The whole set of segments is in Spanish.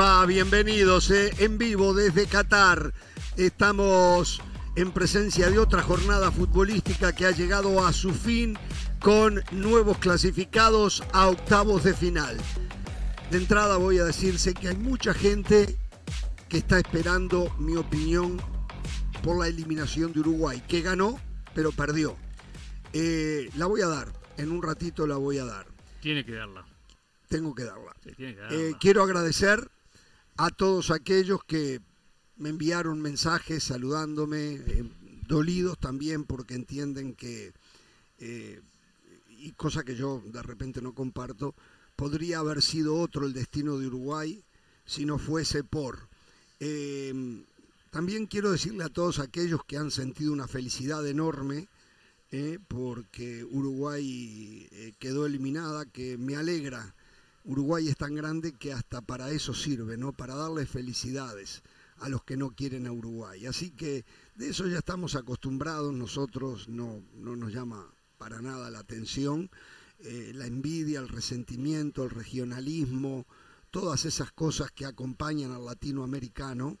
Bienvenidos eh, en vivo desde Qatar. Estamos en presencia de otra jornada futbolística que ha llegado a su fin con nuevos clasificados a octavos de final. De entrada voy a decirse que hay mucha gente que está esperando mi opinión por la eliminación de Uruguay, que ganó, pero perdió. Eh, la voy a dar, en un ratito la voy a dar. Tiene que darla. Tengo que darla. Sí, tiene que Eh, quiero agradecer a todos aquellos que me enviaron mensajes saludándome, eh, dolidos también porque entienden que, eh, y cosa que yo de repente no comparto, podría haber sido otro el destino de Uruguay si no fuese por. Eh, también quiero decirle a todos aquellos que han sentido una felicidad enorme porque Uruguay quedó eliminada, que me alegra. Uruguay es tan grande que hasta para eso sirve, ¿no? Para darle felicidades a los que no quieren a Uruguay. Así que de eso ya estamos acostumbrados, nosotros no, no nos llama para nada la atención. Eh, la envidia, el resentimiento, el regionalismo, todas esas cosas que acompañan al latinoamericano,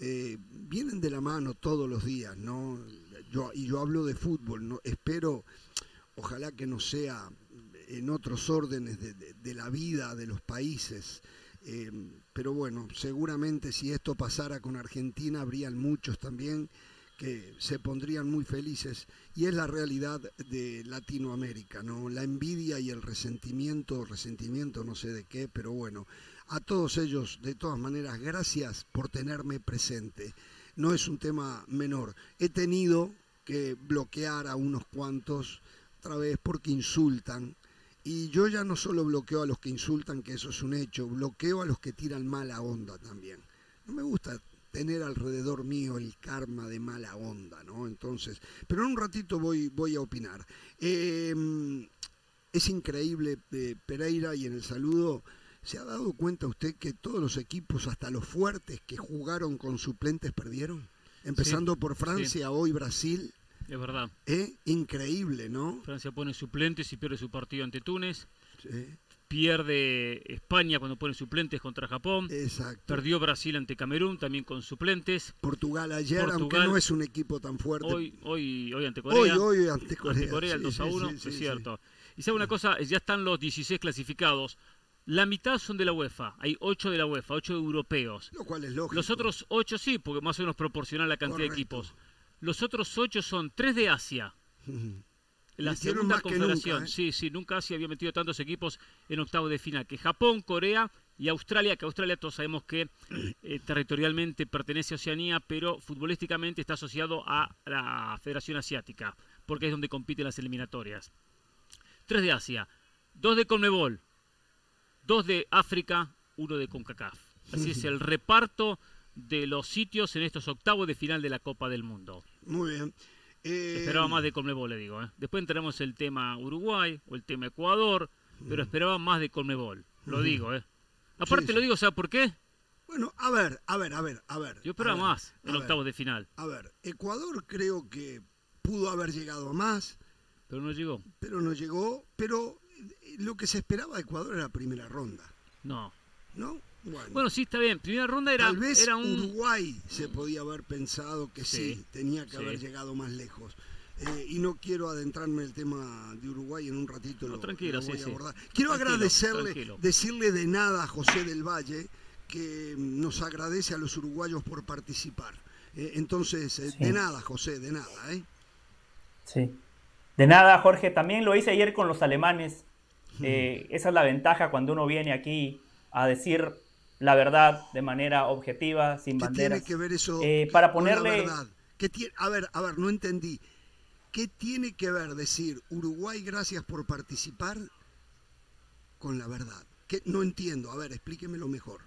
eh, vienen de la mano todos los días, ¿no? Y yo hablo de fútbol, ¿no? Espero, ojalá que no sea en otros órdenes de, la vida de los países, eh, pero bueno, seguramente si esto pasara con Argentina, habrían muchos también que se pondrían muy felices y es la realidad de Latinoamérica, ¿no? La envidia y el resentimiento, resentimiento no sé de qué, pero bueno, a todos ellos, de todas maneras, gracias por tenerme presente. No es un tema menor. He tenido que bloquear a unos cuantos otra vez porque insultan. Y yo ya no solo bloqueo a los que insultan, que eso es un hecho, bloqueo a los que tiran mala onda también. No me gusta tener alrededor mío el karma de mala onda, ¿no? Entonces, pero en un ratito voy, voy a opinar. Eh, es increíble, eh, Pereira, y en el saludo, ¿se ha dado cuenta usted que todos los equipos, hasta los fuertes que jugaron con suplentes, perdieron? Empezando por Francia, hoy Brasil. Es verdad. ¿eh? Increíble, ¿no? Francia pone suplentes y pierde su partido ante Túnez. Sí, Pierde España cuando pone suplentes contra Japón. exacto. Perdió Brasil ante Camerún también con suplentes. Portugal ayer, aunque no es un equipo tan fuerte. Hoy, hoy, hoy ante hoy, Corea. hoy ante Corea. ante Corea el Sí, 2 a sí, 1, sí, sí, es cierto. Y sabe una cosa, ya están los 16 clasificados. La mitad son de la UEFA. Hay 8 de la UEFA, 8 europeos. Lo cual es lógico. Los otros 8 sí, porque más o menos proporcional la cantidad Correcto. de equipos. Los otros 8 son 3 de Asia. La Metieron segunda confederación. nunca, ¿eh? Sí, sí, nunca Asia había metido tantos equipos en octavo de final. Que Japón, Corea y Australia, que Australia todos sabemos que eh, territorialmente pertenece a Oceanía, pero futbolísticamente está asociado a la Federación Asiática, porque es donde compiten las eliminatorias. Tres de Asia, dos de Conmebol, dos de África, uno de CONCACAF. Así es el reparto de los sitios en estos octavos de final de la Copa del Mundo. Muy bien. Eh, Esperaba más de Conmebol, le digo. ¿eh? Después entramos el tema Uruguay o el tema Ecuador, pero esperaba más de Conmebol. Lo digo, ¿eh? Aparte sí. lo digo, ¿sabe por qué? Bueno, a ver, a ver, a ver, a ver. Yo esperaba ver, más en octavos de final, A ver, Ecuador creo que pudo haber llegado a más, pero no llegó. pero no llegó. Pero lo que se esperaba de Ecuador era la primera ronda, No. ¿no? Bueno, Bueno, sí, está bien. Primera ronda era, tal vez era un... Uruguay se podía haber pensado que sí, Sí, tenía que sí. haber llegado más lejos. Eh, y no quiero adentrarme en el tema de Uruguay en un ratito. No, lo, tranquilo, lo sí, voy a sí. abordar. Quiero Tranquilo, agradecerle, tranquilo. decirle de nada a José del Valle, que nos agradece a los uruguayos por participar. Eh, entonces, eh, Sí. de nada, José, de nada. ¿eh? Sí. De nada, Jorge. También lo hice ayer con los alemanes. Eh, esa es la ventaja cuando uno viene aquí a decir la verdad de manera objetiva, sin ¿Qué banderas. tiene que ver eso Eh, para con la ponerle- verdad? ¿Qué a ver, a ver, no entendí. ¿Qué tiene que ver decir Uruguay gracias por participar con la verdad? ¿Qué? No entiendo. A ver, explíquemelo mejor.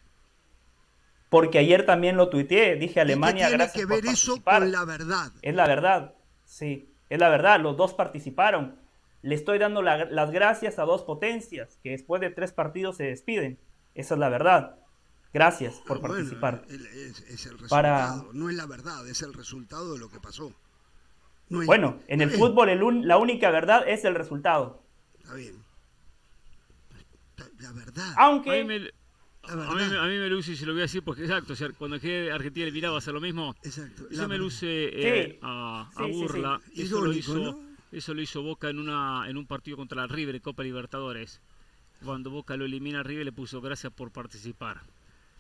Porque ayer también lo tuiteé. Dije ¿Y Alemania, ¿Qué tiene gracias que por ver eso participar. con la verdad? Es la verdad, sí, es la verdad, los dos participaron. Le estoy dando la- las gracias a dos potencias que después de tres partidos se despiden. Esa es la verdad. Gracias por bueno, participar. el- es, es el resultado, Para- no es la verdad, es el resultado de lo que pasó. No es- Bueno, en el fútbol el un- la única verdad es el resultado. Está bien. La verdad. Aunque me- A mí, verdad. a mí me luce, y se lo voy a decir porque exacto, o sea, cuando quedé Argentina eliminado va a ser lo mismo. Exacto. Eso me luce eh, Sí. a, a Sí, sí, sí. burla. Eso, lo hizo, ¿no? eso lo hizo Boca en una en un partido contra la River, en Copa Libertadores. Cuando Boca lo elimina a River le puso gracias por participar.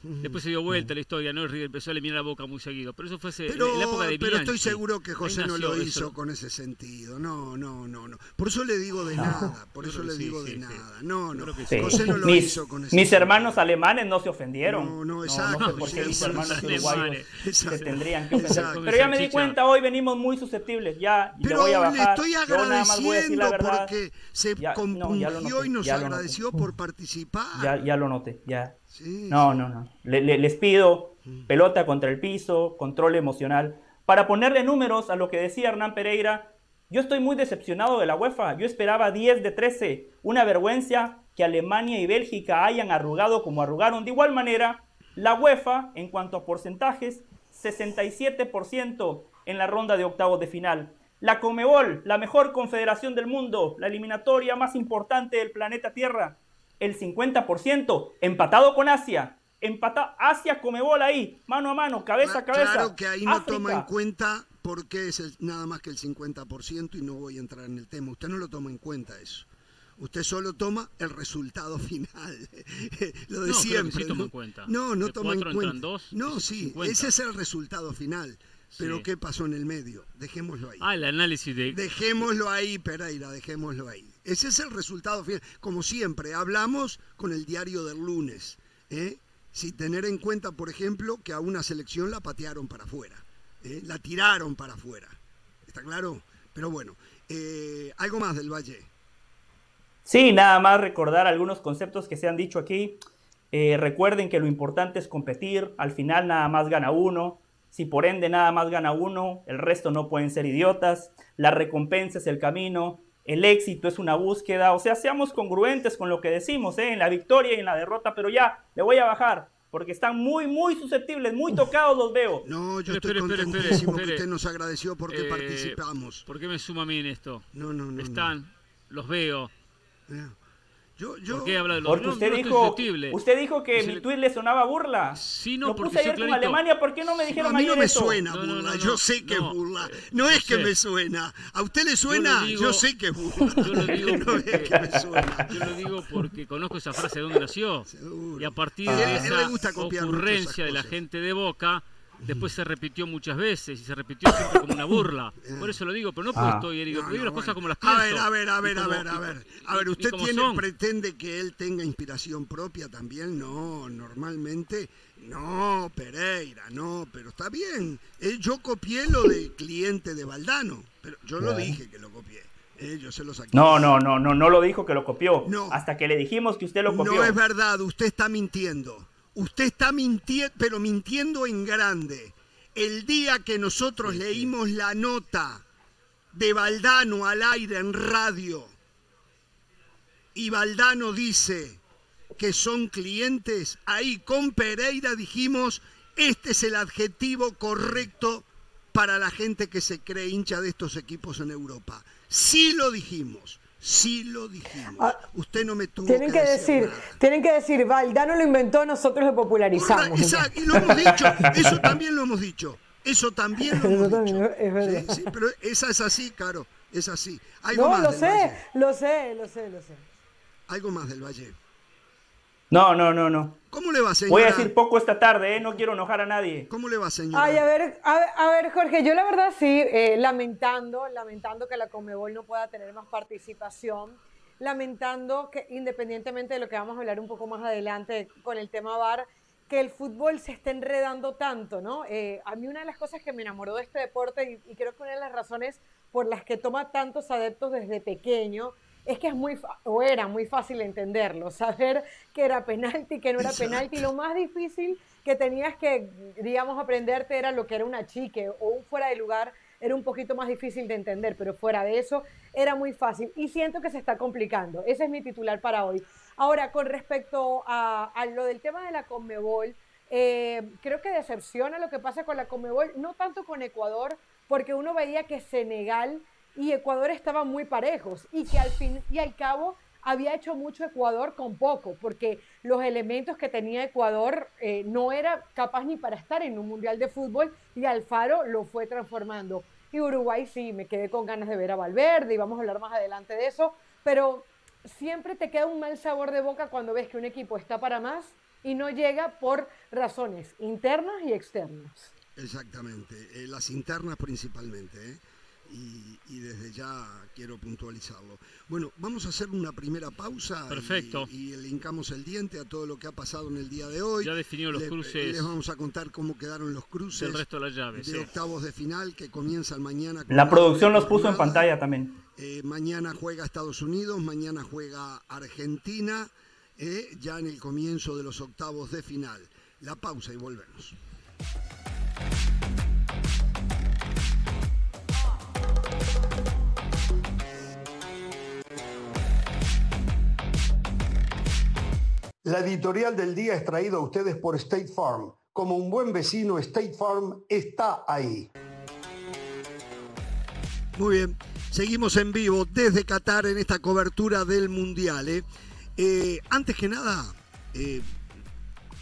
Después se dio vuelta la historia, ¿no? River empezó a eliminar a Boca muy seguido. Pero eso fue hace- Pero, en la época de pero estoy seguro que José no lo eso. hizo con ese sentido. No, no, no, no. Por eso le digo de nada. Por Yo eso le sí, digo sí, de sí. nada. No, no. José no lo mis, hizo con ese mis sentido. hermanos alemanes no se ofendieron. No, no, no exacto, sé por qué sí, mis hermanos sí, uruguayos alemanes. se Exacto. tendrían que ofender. Exacto. Pero ya me di cuenta, hoy venimos muy susceptibles. Ya le Pero voy a le bajar. estoy Yo nada más voy a decir la agradeciendo verdad. porque se no, compungió y nos agradeció por participar. Ya, ya lo noté, ya. Sí, No, sí. no, no. Le- le- les pido pelota contra el piso, control emocional. Para ponerle números a lo que decía Hernán Pereira, yo estoy muy decepcionado de la UEFA. Yo esperaba 10 de 13. Una vergüenza que Alemania y Bélgica hayan arrugado como arrugaron. De igual manera, la UEFA, en cuanto a porcentajes, 67% en la ronda de octavos de final. La Comebol, la mejor confederación del mundo, la eliminatoria más importante del planeta Tierra, el 50%, empatado con Asia. Empata Asia Comebol ahí, mano a mano, cabeza a Cla- cabeza. Claro que ahí no África. toma en cuenta porque es el- nada más que el 50% y no voy a entrar en el tema. Usted no lo toma en cuenta eso. Usted solo toma el resultado final. lo de No, creo que siempre. sí toma ¿no? en cuenta. No, no De toma en cuatro cuenta. dos, no, sí, 50. ese es el resultado final. Pero Sí. ¿qué pasó en el medio? Dejémoslo ahí. Ah, el análisis de... Dejémoslo ahí, Pereira, dejémoslo ahí. Ese es el resultado final. Como siempre, hablamos con el diario del lunes. ¿eh? Sin tener en cuenta, por ejemplo, que a una selección la patearon para afuera. ¿eh? La tiraron para afuera. ¿Está claro? Pero bueno, eh, algo más del Valle. Sí, nada más recordar algunos conceptos que se han dicho aquí. Eh, recuerden que lo importante es competir, al final nada más gana uno. Si por ende nada más gana uno, el resto no pueden ser idiotas. La recompensa es el camino, el éxito es una búsqueda. O sea, seamos congruentes con lo que decimos, ¿eh? en la victoria y en la derrota, pero ya, le voy a bajar, porque están muy, muy susceptibles, muy tocados los veo. No, yo estoy contentísimo que usted nos agradeció porque Eh, participamos. ¿Por qué me suma a mí en esto? No, no, no. no. Están, los veo. Yo, yo, ¿Por qué habla de los Porque no, usted no dijo, susceptible. usted dijo que mi le- tuit le sonaba burla. Sí, no, Lo porque puse ayer soy con clarito. Alemania, ¿por qué no me No, dijeron a mí no me eso? suena No, no, burla, no, yo no. sé que es No, burla. eh, No es yo que sé. me suena. ¿A usted le suena? digo- yo sé que es burla. Yo lo digo no es porque, que me suena. yo lo digo porque conozco esa frase de dónde nació. Seguro. Y a partir Ah. de esa ocurrencia de la gente de Boca, después se repitió muchas veces y se repitió siempre como una burla. Por eso lo digo, pero no porque Ah. estoy herido, No, porque digo no, las cosas como las A pienso. ver, a ver, a y ver, a ver, a y- ver. A ver, y- y ¿usted tiene, pretende que él tenga inspiración propia también? No, normalmente no, Pereira, no, pero está bien. Eh, yo copié lo de cliente de Valdano, pero yo lo Claro. dije que lo copié. Eh, yo se lo saqué. No, no, no, no, no lo dijo que lo copió. No. Hasta que le dijimos que usted lo copió. No es verdad, usted está mintiendo. Usted está mintiendo, pero mintiendo en grande. El día que nosotros leímos la nota de Valdano al aire en radio y Valdano dice que son clientes, ahí con Pereira dijimos, este es el adjetivo correcto para la gente que se cree hincha de estos equipos en Europa. Sí lo dijimos, sí lo dijimos. Ah, Usted no me tuvo Tienen que decir, tienen que decir, Valdano lo inventó, nosotros lo popularizamos. Exacto, y lo hemos dicho, eso también lo hemos dicho. Eso también lo hemos también dicho. es verdad. Sí, sí, pero esa es así, claro, es así. Algo No, más lo sé, Valle. lo sé, lo sé, lo sé. Algo más del Valle. No, no, no, no. ¿Cómo le va, señora? Voy a decir poco esta tarde, ¿eh? No quiero enojar a nadie. ¿Cómo le va, señora? Ay, a ver, a ver, a ver, Jorge, yo la verdad sí, eh, lamentando, lamentando que la Conmebol no pueda tener más participación, lamentando que independientemente de lo que vamos a hablar un poco más adelante con el tema VAR, que el fútbol se esté enredando tanto, ¿no? Eh, a mí una de las cosas que me enamoró de este deporte y, y creo que una de las razones por las que toma tantos adeptos desde pequeño es que es muy, o era muy fácil entenderlo, saber que era penalti, que no era Exacto. penalti, lo más difícil que tenías que, digamos, aprenderte era lo que era una chique o un fuera de lugar, era un poquito más difícil de entender, pero fuera de eso era muy fácil y siento que se está complicando. Ese es mi titular para hoy. Ahora, con respecto a, a lo del tema de la Conmebol, eh, creo que decepciona lo que pasa con la Conmebol, no tanto con Ecuador, porque uno veía que Senegal y Ecuador estaban muy parejos y que al fin y al cabo había hecho mucho Ecuador con poco, porque los elementos que tenía Ecuador eh, no era capaz ni para estar en un mundial de fútbol y Alfaro lo fue transformando. Y Uruguay sí, me quedé con ganas de ver a Valverde y vamos a hablar más adelante de eso, pero siempre te queda un mal sabor de boca cuando ves que un equipo está para más y no llega por razones internas y externas. Exactamente, eh, las internas principalmente. ¿eh? Y, desde ya quiero puntualizarlo. Bueno, vamos a hacer una primera pausa. Perfecto. Y, le hincamos el diente a todo lo que ha pasado en el día de hoy. Ya definió los cruces. Les vamos a contar cómo quedaron los cruces. El resto de las llaves. De octavos de final que comienzan mañana. La producción los puso en pantalla también. Eh, mañana juega Estados Unidos, mañana juega Argentina, eh, ya en el comienzo de los octavos de final. La pausa y volvemos. La editorial del día es traída a ustedes por State Farm. Como un buen vecino, State Farm está ahí. Muy bien, seguimos en vivo desde Qatar en esta cobertura del Mundial. ¿eh? Eh, antes que nada, eh,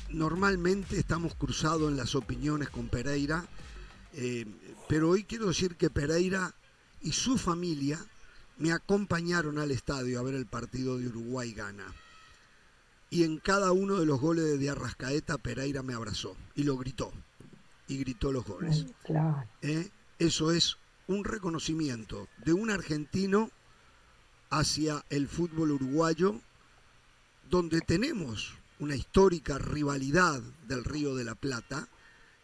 normalmente estamos cruzados en las opiniones con Pereira, pero hoy quiero decir que Pereira y su familia me acompañaron al estadio a ver el partido de Uruguay-Gana y en cada uno de los goles de Arrascaeta Pereira me abrazó y lo gritó y gritó los goles. ¿Eh? Eso es un reconocimiento de un argentino hacia el fútbol uruguayo, donde tenemos una histórica rivalidad del Río de la Plata,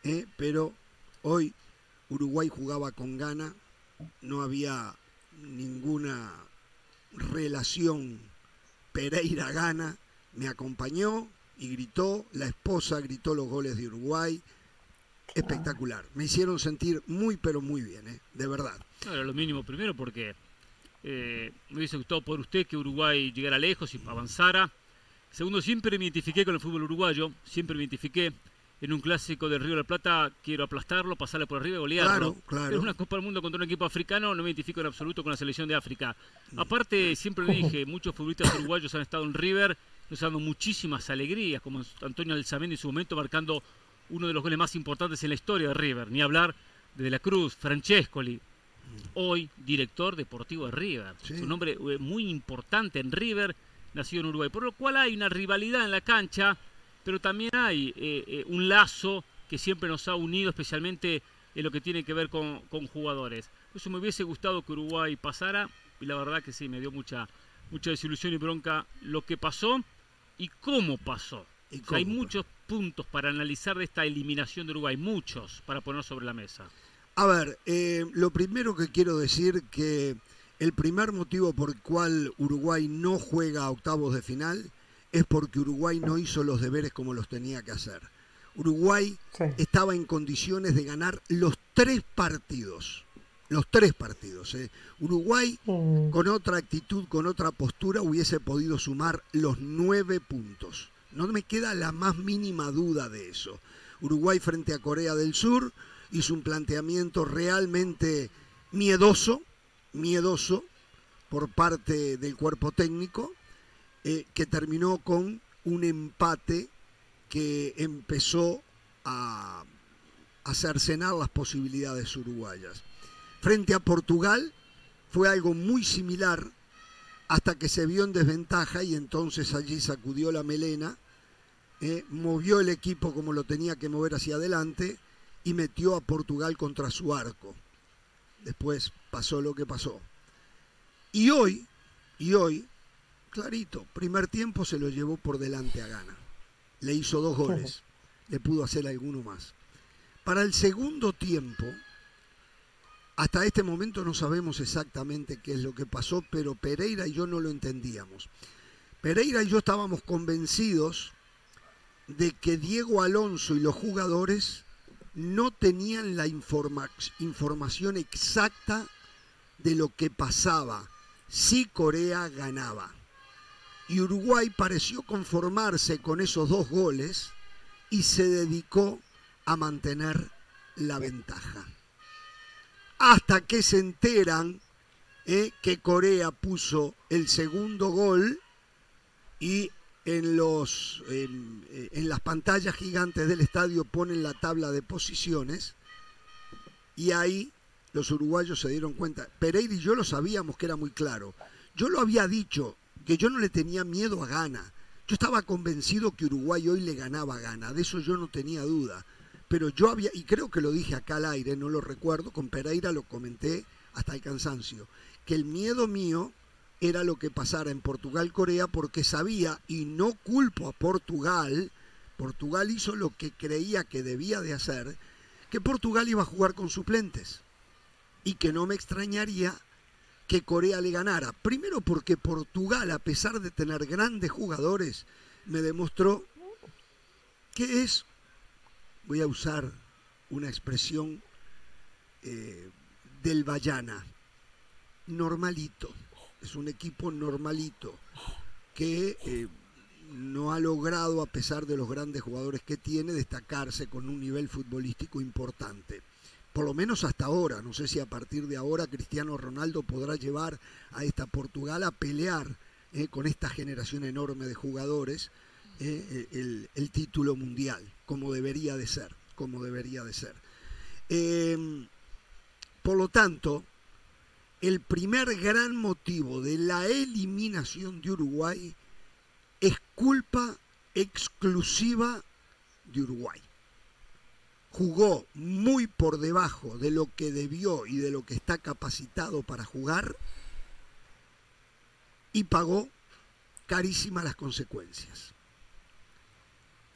¿eh? pero hoy Uruguay jugaba con gana, no había ninguna relación Pereira-Gana, me acompañó y gritó, la esposa gritó los goles de Uruguay. Espectacular. Me hicieron sentir muy, pero muy bien, ¿eh? de verdad. Claro, lo mínimo primero porque eh, me hubiese gustado por usted que Uruguay llegara lejos y avanzara. Segundo, siempre me identifiqué con el fútbol uruguayo, siempre me identifiqué en un clásico del Río de la Plata, quiero aplastarlo, pasarle por arriba y golearlo. Claro, claro. Es una Copa del Mundo contra un equipo africano, no me identifico en absoluto con la selección de África. Aparte, siempre dije, muchos futbolistas uruguayos han estado en River nos ha dado muchísimas alegrías, como Antonio Alzamendi en su momento marcando uno de los goles más importantes en la historia de River, ni hablar de, de la Cruz, Francescoli, hoy director deportivo de River. Es un hombre eh, muy importante en River, nacido en Uruguay, por lo cual hay una rivalidad en la cancha, pero también hay eh, eh, un lazo que siempre nos ha unido, especialmente en lo que tiene que ver con, con jugadores. Eso me hubiese gustado que Uruguay pasara, y la verdad que sí, me dio mucha, mucha desilusión y bronca lo que pasó y cómo pasó. hay muchos puntos para analizar de esta eliminación de Uruguay, muchos para poner sobre la mesa. A ver, eh, lo primero que quiero decir que el primer motivo por el cual Uruguay no juega a octavos de final es porque Uruguay no hizo los deberes como los tenía que hacer. Uruguay estaba en condiciones de ganar los tres partidos los tres partidos. ¿eh? Uruguay, mm. con otra actitud, con otra postura, hubiese podido sumar los nueve puntos. No me queda la más mínima duda de eso. Uruguay frente a Corea del Sur hizo un planteamiento realmente miedoso, miedoso por parte del cuerpo técnico, eh, que terminó con un empate que empezó a, a cercenar las posibilidades uruguayas frente a Portugal fue algo muy similar hasta que se vio en desventaja y entonces allí sacudió la melena, eh, movió el equipo como lo tenía que mover hacia adelante y metió a Portugal contra su arco. Después pasó lo que pasó. Y hoy, y hoy, clarito, primer tiempo se lo llevó por delante a Gana. Le hizo dos goles, le pudo hacer alguno más. Para el segundo tiempo, hasta este momento no sabemos exactamente qué es lo que pasó, pero Pereira y yo no lo entendíamos. Pereira y yo estábamos convencidos de que Diego Alonso y los jugadores no tenían la información exacta de lo que pasaba si Corea ganaba. Y Uruguay pareció conformarse con esos dos goles y se dedicó a mantener la ventaja hasta que se enteran eh, que Corea puso el segundo gol y en, los, en, en las pantallas gigantes del estadio ponen la tabla de posiciones y ahí los uruguayos se dieron cuenta. Pereira y yo lo sabíamos que era muy claro. Yo lo había dicho, que yo no le tenía miedo a Gana. Yo estaba convencido que Uruguay hoy le ganaba a Gana, de eso yo no tenía duda. Pero yo había, y creo que lo dije acá al aire, no lo recuerdo, con Pereira lo comenté hasta el cansancio, que el miedo mío era lo que pasara en Portugal-Corea porque sabía, y no culpo a Portugal, Portugal hizo lo que creía que debía de hacer, que Portugal iba a jugar con suplentes y que no me extrañaría que Corea le ganara. Primero porque Portugal, a pesar de tener grandes jugadores, me demostró que es, voy a usar una expresión eh, del Bayana, normalito. Es un equipo normalito que eh, no ha logrado, a pesar de los grandes jugadores que tiene, destacarse con un nivel futbolístico importante por lo menos hasta ahora. No sé si a partir de ahora Cristiano Ronaldo podrá llevar a esta Portugal a pelear eh, con esta generación enorme de jugadores eh, el, el, título mundial, como debería de ser, como debería de ser. Eh, por lo tanto, el primer gran motivo de la eliminación de Uruguay es culpa exclusiva de Uruguay jugó muy por debajo de lo que debió y de lo que está capacitado para jugar y pagó carísimas las consecuencias.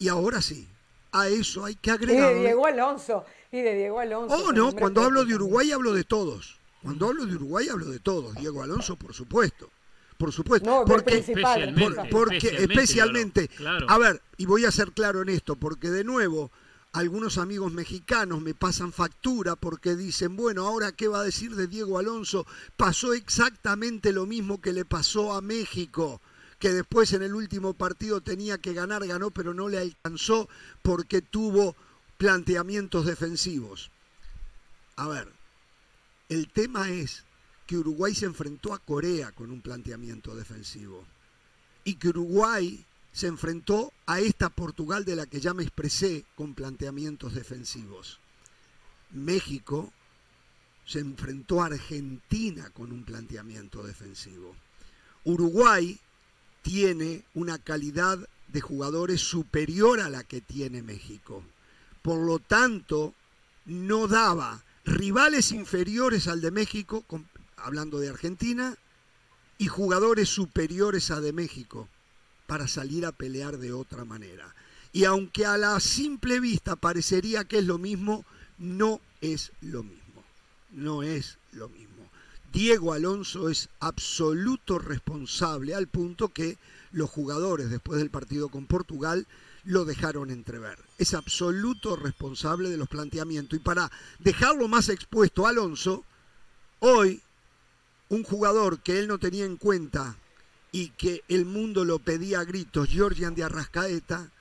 Y ahora sí, a eso hay que agregar. Y de Diego Alonso, y de Diego Alonso. Oh, no, cuando hablo de Uruguay hablo de todos. Cuando hablo de Uruguay hablo de todos. Diego Alonso, por supuesto. Por supuesto. No, porque, especialmente, por, porque especialmente, especialmente claro. a ver, y voy a ser claro en esto, porque de nuevo, algunos amigos mexicanos me pasan factura porque dicen, bueno, ahora qué va a decir de Diego Alonso, pasó exactamente lo mismo que le pasó a México, que después en el último partido tenía que ganar, ganó, pero no le alcanzó porque tuvo planteamientos defensivos. A ver, el tema es que Uruguay se enfrentó a Corea con un planteamiento defensivo y que Uruguay se enfrentó a esta Portugal de la que ya me expresé con planteamientos defensivos. México se enfrentó a Argentina con un planteamiento defensivo. Uruguay tiene una calidad de jugadores superior a la que tiene México. Por lo tanto, no daba rivales inferiores al de México, hablando de Argentina, y jugadores superiores a de México para salir a pelear de otra manera. Y aunque a la simple vista parecería que es lo mismo, no es lo mismo. No es lo mismo. Diego Alonso es absoluto responsable al punto que los jugadores después del partido con Portugal lo dejaron entrever. Es absoluto responsable de los planteamientos. Y para dejarlo más expuesto a Alonso, hoy un jugador que él no tenía en cuenta y que el mundo lo pedía a gritos, Georgian de Arrascaeta,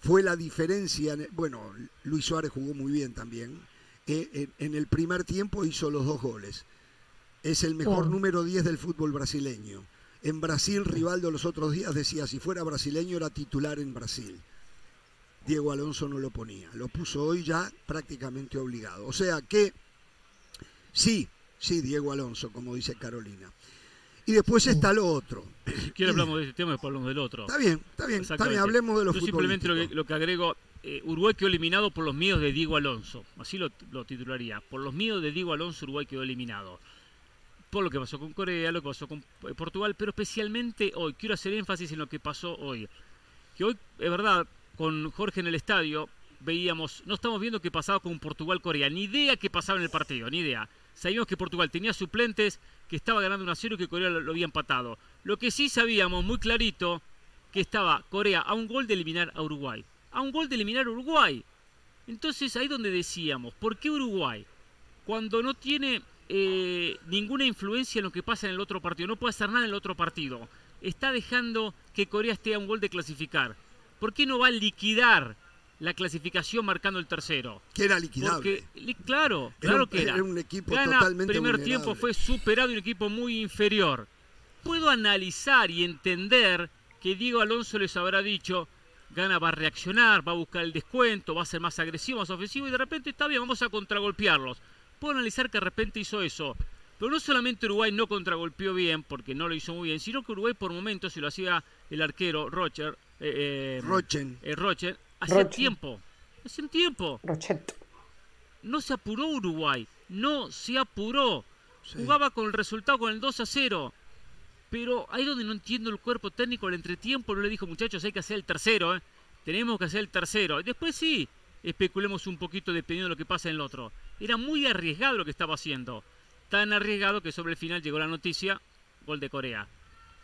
fue la diferencia. Bueno, Luis Suárez jugó muy bien también. Eh, en el primer tiempo hizo los dos goles. Es el mejor oh. número 10 del fútbol brasileño. En Brasil, Rivaldo los otros días decía, si fuera brasileño era titular en Brasil. Diego Alonso no lo ponía, lo puso hoy ya prácticamente obligado. O sea que, sí, sí, Diego Alonso, como dice Carolina. Y después está lo otro. Si quiere hablamos de este tema y después hablamos del otro. Está bien, está bien, está bien hablemos de los Yo simplemente lo que, lo que agrego, eh, Uruguay quedó eliminado por los miedos de Diego Alonso, así lo, lo, titularía. Por los miedos de Diego Alonso, Uruguay quedó eliminado. Por lo que pasó con Corea, lo que pasó con eh, Portugal, pero especialmente hoy, quiero hacer énfasis en lo que pasó hoy. Que hoy, es verdad, con Jorge en el estadio, veíamos, no estamos viendo qué pasaba con Portugal-Corea, ni idea qué pasaba en el partido, ni idea. Sabíamos que Portugal tenía suplentes, que estaba ganando 1 a 0 y que Corea lo, lo, había empatado. Lo que sí sabíamos muy clarito que estaba Corea a un gol de eliminar a Uruguay. A un gol de eliminar a Uruguay. Entonces ahí donde decíamos, ¿por qué Uruguay? Cuando no tiene eh, ninguna influencia en lo que pasa en el otro partido, no puede hacer nada en el otro partido. Está dejando que Corea esté a un gol de clasificar. ¿Por qué no va a liquidar la clasificación marcando el tercero. Que era liquidable. Porque, claro, claro que era. Era un equipo Gana, totalmente primer vulnerable. tiempo fue superado y un equipo muy inferior. Puedo analizar y entender que Diego Alonso les habrá dicho, Gana va a reaccionar, va a buscar el descuento, va a ser más agresivo, más ofensivo y de repente está bien, vamos a contragolpearlos. Puedo analizar que de repente hizo eso. Pero no solamente Uruguay no contragolpeó bien, porque no lo hizo muy bien, sino que Uruguay por momentos, si lo hacía el arquero Rocher, eh, eh Rochen, eh, Rocher hacía tiempo. Hacía tiempo. Rochet. No se apuró Uruguay, no se apuró. Jugaba con el resultado con el 2 a 0. Pero ahí donde no entiendo el cuerpo técnico, el entretiempo no le dijo, muchachos, hay que hacer el tercero, ¿eh? tenemos que hacer el tercero. Y después sí, especulemos un poquito dependiendo de lo que pasa en el otro. Era muy arriesgado lo que estaba haciendo. Tan arriesgado que sobre el final llegó la noticia, gol de Corea.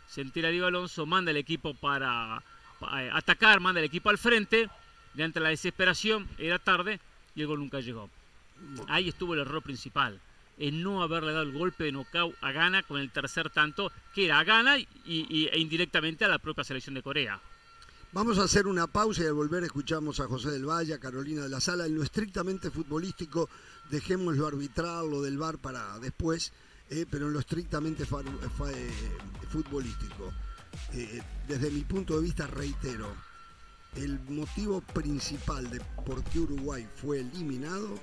Se entera Diego Alonso, manda el equipo para, eh, atacar, manda el equipo al frente, le entra la desesperación, era tarde y el gol nunca llegó. Ahí estuvo el error principal en no haberle dado el golpe de knockout a Ghana con el tercer tanto, que era a Ghana y, e indirectamente a la propia selección de Corea. Vamos a hacer una pausa y al volver escuchamos a José del Valle, a Carolina de la Sala. En lo estrictamente futbolístico, dejémoslo arbitral, lo del bar para después, eh, pero en lo estrictamente eh, futbolístico. Eh, desde mi punto de vista, reitero, el motivo principal de por qué Uruguay fue eliminado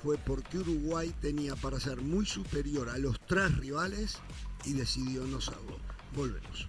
fue porque Uruguay tenía para ser muy superior a los tres rivales y decidió no serlo. Volvemos.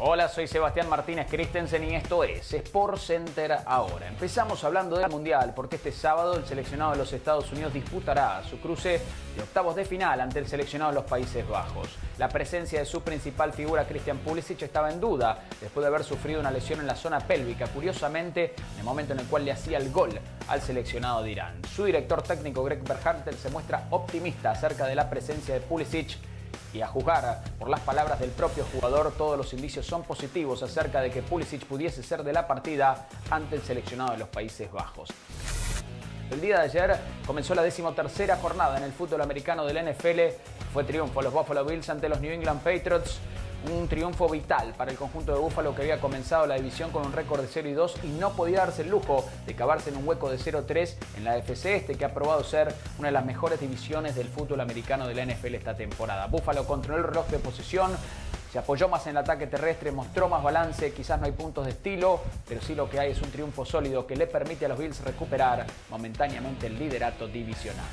Hola, soy Sebastián Martínez Christensen y esto es Sport Center ahora. Empezamos hablando del Mundial porque este sábado el seleccionado de los Estados Unidos disputará su cruce de octavos de final ante el seleccionado de los Países Bajos. La presencia de su principal figura, Christian Pulisic, estaba en duda después de haber sufrido una lesión en la zona pélvica, curiosamente en el momento en el cual le hacía el gol al seleccionado de Irán. Su director técnico Greg Berhalter se muestra optimista acerca de la presencia de Pulisic y a juzgar por las palabras del propio jugador, todos los indicios son positivos acerca de que Pulisic pudiese ser de la partida ante el seleccionado de los Países Bajos. El día de ayer comenzó la decimotercera jornada en el fútbol americano del NFL. Fue triunfo a los Buffalo Bills ante los New England Patriots un triunfo vital para el conjunto de Búfalo que había comenzado la división con un récord de 0 y 2 y no podía darse el lujo de cavarse en un hueco de 0-3 en la FC este que ha probado ser una de las mejores divisiones del fútbol americano de la NFL esta temporada. Búfalo controló el reloj de posición, se apoyó más en el ataque terrestre, mostró más balance, quizás no hay puntos de estilo, pero sí lo que hay es un triunfo sólido que le permite a los Bills recuperar momentáneamente el liderato divisional.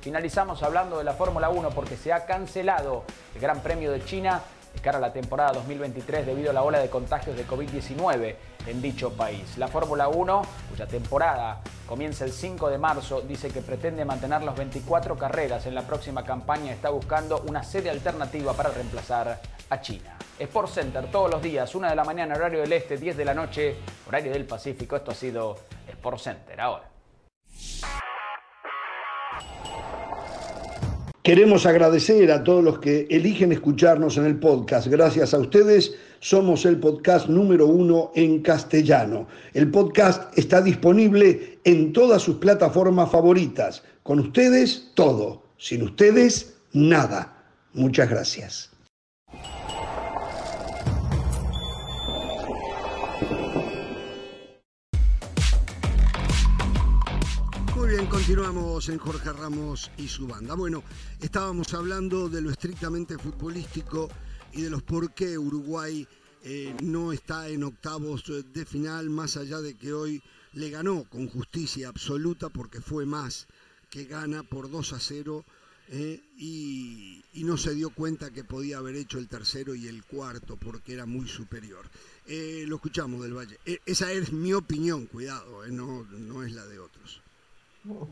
Finalizamos hablando de la Fórmula 1 porque se ha cancelado el Gran Premio de China de cara a la temporada 2023 debido a la ola de contagios de COVID-19 en dicho país. La Fórmula 1, cuya temporada comienza el 5 de marzo, dice que pretende mantener las 24 carreras en la próxima campaña está buscando una sede alternativa para reemplazar a China. Sport Center todos los días, 1 de la mañana, horario del este, 10 de la noche, horario del Pacífico. Esto ha sido Sport Center ahora. Queremos agradecer a todos los que eligen escucharnos en el podcast. Gracias a ustedes somos el podcast número uno en castellano. El podcast está disponible en todas sus plataformas favoritas. Con ustedes, todo. Sin ustedes, nada. Muchas gracias. Continuamos en Jorge Ramos y su banda. Bueno, estábamos hablando de lo estrictamente futbolístico y de los por qué Uruguay eh, no está en octavos de final, más allá de que hoy le ganó con justicia absoluta porque fue más que gana por 2 a 0 eh, y, no se dio cuenta que podía haber hecho el tercero y el cuarto porque era muy superior. Eh, lo escuchamos del Valle. esa es mi opinión, cuidado, no, no es la de otros.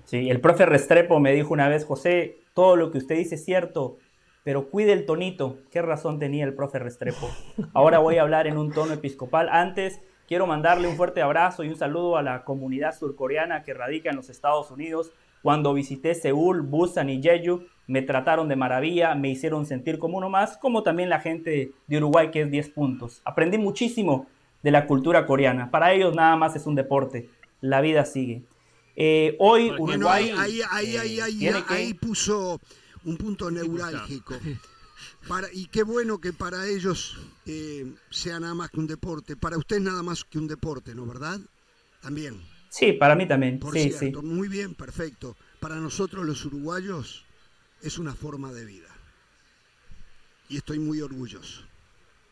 Sí, el profe Restrepo me dijo una vez, José, todo lo que usted dice es cierto, pero cuide el tonito. ¿Qué razón tenía el profe Restrepo? Ahora voy a hablar en un tono episcopal. Antes, quiero mandarle un fuerte abrazo y un saludo a la comunidad surcoreana que radica en los Estados Unidos. Cuando visité Seúl, Busan y Jeju, me trataron de maravilla, me hicieron sentir como uno más, como también la gente de Uruguay que es 10 puntos. Aprendí muchísimo de la cultura coreana. Para ellos nada más es un deporte, la vida sigue. Eh, hoy Uruguay... ahí, ahí, ahí, ahí, ahí puso un punto neurálgico. Para, y qué bueno que para ellos eh, sea nada más que un deporte. Para usted nada más que un deporte, ¿no? ¿Verdad? También. Sí, para mí también. Por sí, cierto, muy bien, perfecto. Para nosotros los uruguayos es una forma de vida. Y estoy muy orgulloso.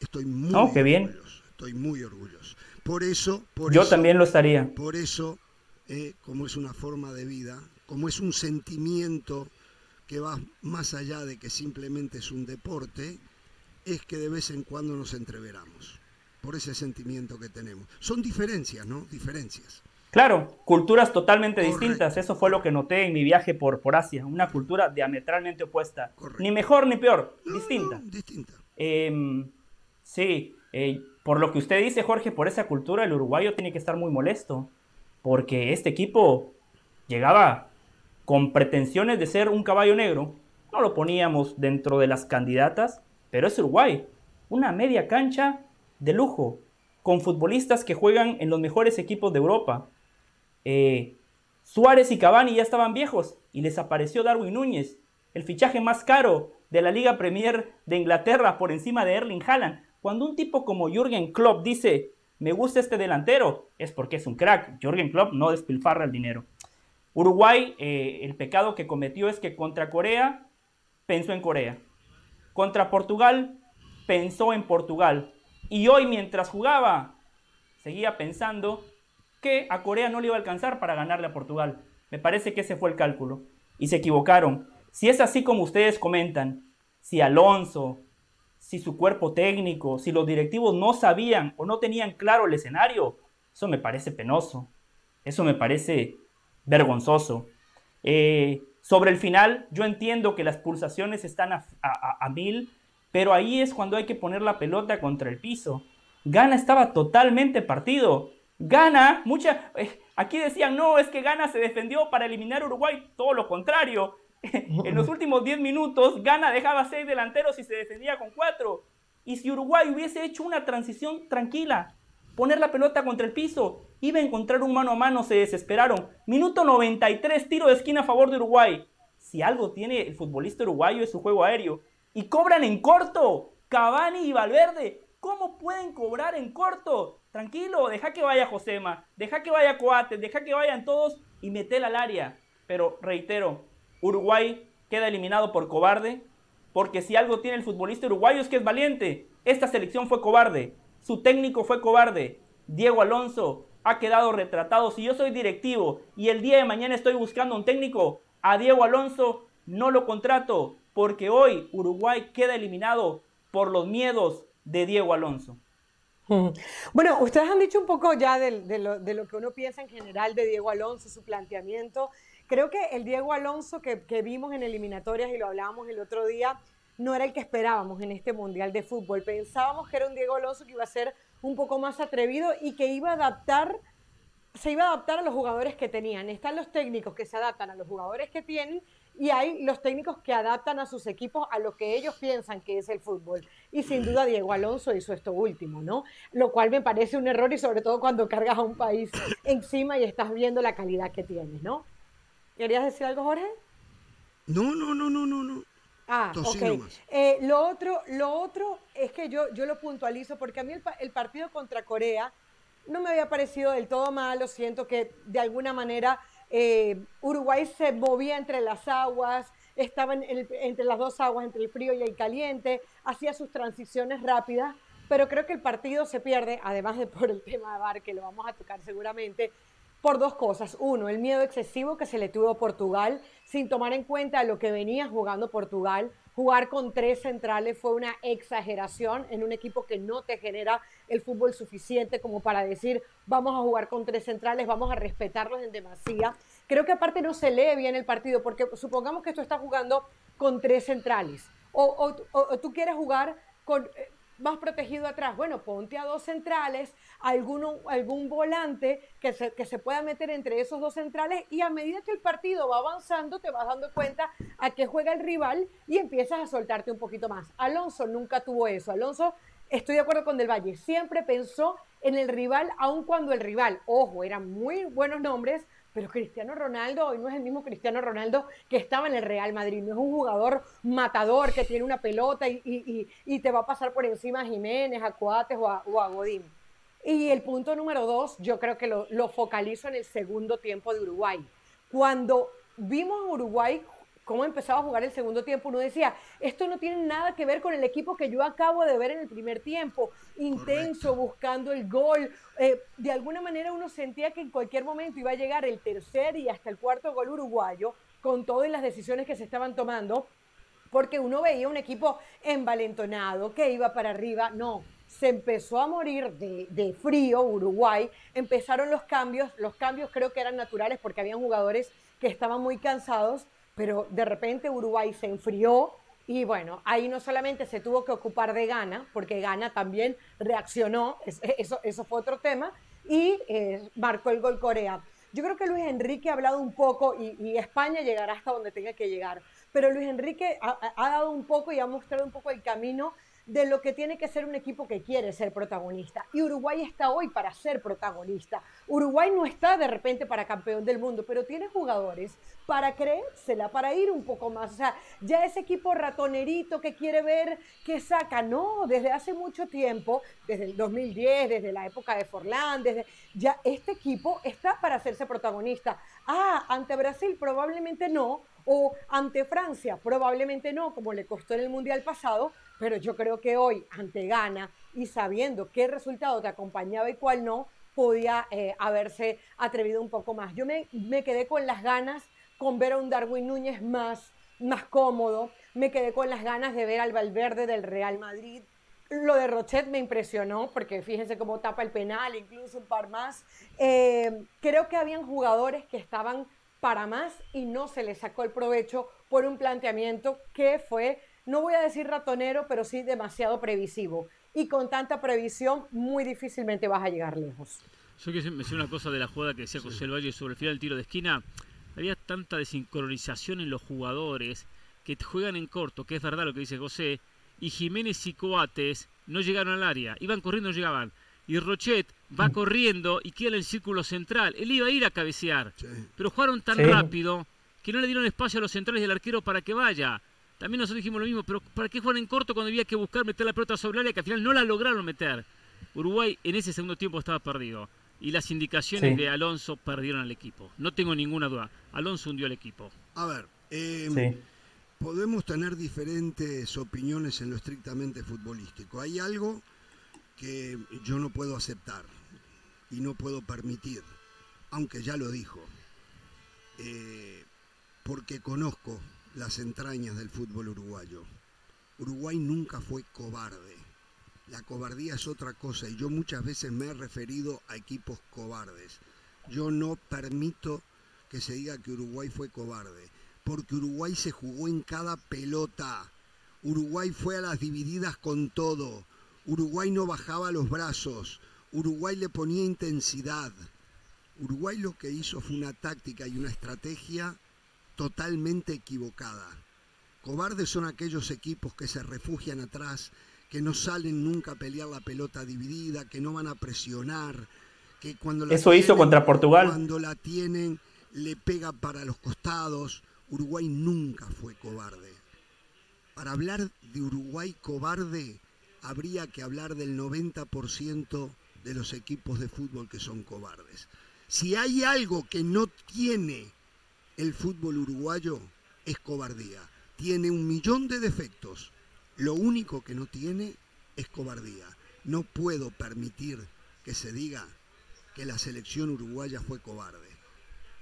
Estoy muy oh, qué bien. orgulloso. Estoy muy orgulloso. Por eso, por yo también lo estaría. Por eso, eh, como es una forma de vida, como es un sentimiento que va más allá de que simplemente es un deporte, es que de vez en cuando nos entreveramos por ese sentimiento que tenemos. Son diferencias, ¿no? Diferencias. Claro, culturas totalmente distintas. Eso fue lo que noté en mi viaje por, por Asia. Una cultura diametralmente opuesta. Ni mejor ni peor, distinta. distinta. Em, sí, eh, por lo que usted dice, Jorge, por esa cultura el uruguayo tiene que estar muy molesto. Porque este equipo llegaba con pretensiones de ser un caballo negro. No lo poníamos dentro de las candidatas, pero es Uruguay. Una media cancha de lujo, con futbolistas que juegan en los mejores equipos de Europa. Eh, Suárez y Cavani ya estaban viejos y les apareció Darwin Núñez, el fichaje más caro de la Liga Premier de Inglaterra por encima de Erling Haaland. Cuando un tipo como Jürgen Klopp dice, me gusta este delantero, es porque es un crack. Jürgen Klopp no despilfarra el dinero. Uruguay, eh, el pecado que cometió es que contra Corea pensó en Corea. Contra Portugal pensó en Portugal. Y hoy mientras jugaba, seguía pensando que a Corea no le iba a alcanzar para ganarle a Portugal. Me parece que ese fue el cálculo. Y se equivocaron. Si es así como ustedes comentan, si Alonso, si su cuerpo técnico, si los directivos no sabían o no tenían claro el escenario, eso me parece penoso. Eso me parece vergonzoso. Eh, sobre el final, yo entiendo que las pulsaciones están a, mil, pero ahí es cuando hay que poner la pelota contra el piso. Gana estaba totalmente partido. Gana, mucha. Eh, aquí decían, no, es que Gana se defendió para eliminar a Uruguay. Todo lo contrario. en los últimos 10 minutos, Gana dejaba 6 delanteros y se defendía con 4. Y si Uruguay hubiese hecho una transición tranquila, poner la pelota contra el piso. Iba a encontrar un mano a mano, se desesperaron. Minuto 93, tiro de esquina a favor de Uruguay. Si algo tiene el futbolista uruguayo es su juego aéreo. Y cobran en corto. Cavani y Valverde. ¿Cómo pueden cobrar en corto? Tranquilo, deja que vaya Josema, deja que vaya Coates, deja que vayan todos y metela al área. Pero reitero, Uruguay queda eliminado por cobarde, porque si algo tiene el futbolista uruguayo es que es valiente. Esta selección fue cobarde. Su técnico fue cobarde. Diego Alonso ha quedado retratado. Si yo soy directivo y el día de mañana estoy buscando un técnico, a Diego Alonso no lo contrato porque hoy Uruguay queda eliminado por los miedos de Diego Alonso. Bueno, ustedes han dicho un poco ya de, lo, que uno piensa en general de Diego Alonso, su planteamiento. Creo que el Diego Alonso que, que vimos en eliminatorias y lo hablábamos el otro día, no era el que esperábamos en este Mundial de Fútbol. Pensábamos que era un Diego Alonso que iba a ser un poco más atrevido y que iba a adaptar, se iba a adaptar a los jugadores que tenían. Están los técnicos que se adaptan a los jugadores que tienen y hay los técnicos que adaptan a sus equipos a lo que ellos piensan que es el fútbol. Y sin duda Diego Alonso hizo esto último, ¿no? Lo cual me parece un error y sobre todo cuando cargas a un país encima y estás viendo la calidad que tienes, ¿no? ¿Querías decir algo, Jorge? No, no, no, no, no, no. Ah, ok. Eh, lo, otro, lo otro es que yo, yo lo puntualizo porque a mí el, partido contra Corea no me había parecido del todo malo. Siento que de alguna manera eh, Uruguay se movía entre las aguas, estaba entre las dos aguas, entre el frío y el caliente, hacía sus transiciones rápidas, pero creo que el partido se pierde, además de por el tema de VAR, que lo vamos a tocar seguramente, por dos cosas. Uno, el miedo excesivo que se le tuvo a Portugal, sin tomar en cuenta lo que venía jugando Portugal. Jugar con tres centrales fue una exageración en un equipo que no te genera el fútbol suficiente como para decir, vamos a jugar con tres centrales, vamos a respetarlos en demasía. Creo que aparte no se lee bien el partido, porque supongamos que tú estás jugando con tres centrales, o, o tú quieres jugar con eh, más protegido atrás. Bueno, ponte a dos centrales, alguno, algún volante que se, que se pueda meter entre esos dos centrales y a medida que el partido va avanzando te vas dando cuenta a qué juega el rival y empiezas a soltarte un poquito más. Alonso nunca tuvo eso. Alonso, estoy de acuerdo con Del Valle, siempre pensó en el rival, aun cuando el rival, ojo, eran muy buenos nombres, pero Cristiano Ronaldo hoy no es el mismo Cristiano Ronaldo que estaba en el Real Madrid. No es un jugador matador que tiene una pelota y, te va a pasar por encima a Jiménez, a Coates o a, Godín. Y el punto número dos, yo creo que lo, lo focalizo en el segundo tiempo de Uruguay. Cuando vimos a Uruguay cómo empezaba a jugar el segundo tiempo, uno decía, esto no tiene nada que ver con el equipo que yo acabo de ver en el primer tiempo, intenso, buscando el gol. Eh, de alguna manera uno sentía que en cualquier momento iba a llegar el tercer y hasta el cuarto gol uruguayo, con todas las decisiones que se estaban tomando, porque uno veía un equipo envalentonado, que iba para arriba, no. Se empezó a morir de, de frío Uruguay, empezaron los cambios, los cambios creo que eran naturales porque habían jugadores que estaban muy cansados, pero de repente Uruguay se enfrió y bueno, ahí no solamente se tuvo que ocupar de Ghana, porque Ghana también reaccionó, eso, eso fue otro tema, y eh, marcó el gol Corea. Yo creo que Luis Enrique ha hablado un poco y, España llegará hasta donde tenga que llegar, pero Luis Enrique ha dado un poco y ha mostrado un poco el camino de lo que tiene que ser un equipo que quiere ser protagonista. Y Uruguay está hoy para ser protagonista. Uruguay no está de repente para campeón del mundo, pero tiene jugadores para creérsela, para ir un poco más. O sea, ya ese equipo ratonerito que quiere ver qué saca, no, desde hace mucho tiempo, desde el 2010, desde la época de Forlán, desde ya este equipo está para hacerse protagonista. Ah, ante Brasil probablemente no, o ante Francia probablemente no, como le costó en el Mundial pasado, pero yo creo que hoy, ante Ghana y sabiendo qué resultado te acompañaba y cuál no, podía eh, haberse atrevido un poco más. Yo me, quedé con las ganas con ver a un Darwin Núñez más, más cómodo, me quedé con las ganas de ver al Valverde del Real Madrid. Lo de Rochet me impresionó porque fíjense cómo tapa el penal, incluso un par más. Eh, creo que habían jugadores que estaban para más y no se les sacó el provecho por un planteamiento que fue no voy a decir ratonero, pero sí demasiado previsivo. Y con tanta previsión, muy difícilmente vas a llegar lejos. Yo quiero decir una cosa de la jugada que decía José el Valle sobre el final del tiro de esquina. Había tanta desincronización en los jugadores que juegan en corto, que es verdad lo que dice José, y Jiménez y Coates no llegaron al área, iban corriendo, no llegaban. Y Rochet va mm. corriendo y queda en el círculo central. Él iba a ir a cabecear, pero jugaron tan rápido que no le dieron espacio a los centrales del arquero para que vaya. También nosotros dijimos lo mismo, pero ¿para qué jugar en corto cuando había que buscar meter la pelota sobre el área que al final no la lograron meter? Uruguay en ese segundo tiempo estaba perdido. Y las indicaciones de Alonso perdieron al equipo. No tengo ninguna duda. Alonso hundió al equipo. A ver, em, podemos tener diferentes opiniones en lo estrictamente futbolístico. Hay algo que yo no puedo aceptar y no puedo permitir, aunque ya lo dijo, eh, porque conozco las entrañas del fútbol uruguayo. Uruguay nunca fue cobarde. La cobardía es otra cosa y yo muchas veces me he referido a equipos cobardes. Yo no permito que se diga que Uruguay fue cobarde, porque Uruguay se jugó en cada pelota. Uruguay fue a las divididas con todo. Uruguay no bajaba los brazos. Uruguay le ponía intensidad. Uruguay lo que hizo fue una táctica y una estrategia totalmente equivocada. Cobardes son aquellos equipos que se refugian atrás, que no salen nunca a pelear la pelota dividida, que no van a presionar, que cuando la Eso hizo contra Portugal. Cuando la tienen le pega para los costados. Uruguay nunca fue cobarde. Para hablar de Uruguay cobarde habría que hablar del 90% de los equipos de fútbol que son cobardes. Si hay algo que no tiene el fútbol uruguayo es cobardía. Tiene un millón de defectos. Lo único que no tiene es cobardía. No puedo permitir que se diga que la selección uruguaya fue cobarde.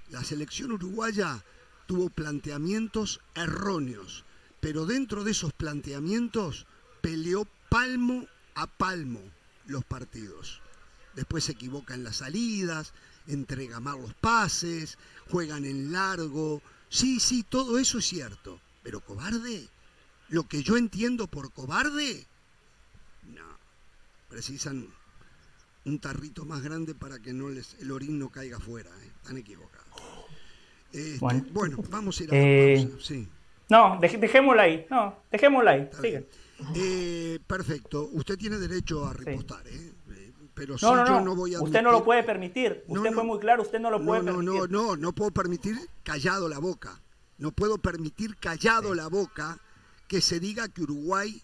La selección uruguaya tuvo planteamientos erróneos, pero dentro de esos planteamientos peleó palmo a palmo los partidos. Después se equivoca en las salidas, entrega mal los pases, juegan en largo. Sí, sí, todo eso es cierto. Pero cobarde, lo que yo entiendo por cobarde, no. Precisan un tarrito más grande para que no les, el orín no caiga afuera. ¿eh? Están equivocados. Este, bueno. vamos a ir a la eh, pausa. Sí. No, dejémosla ahí. No, dejémosla ahí. Eh, perfecto. Usted tiene derecho a repostar, ¿eh? Pero No, sí no, yo no. no voy a usted no lo admitir- puede permitir. Usted no. fue muy claro, usted no lo puede no, no, permitir. no, no, no puedo permitir callado la boca. No puedo permitir callado la boca que se diga que Uruguay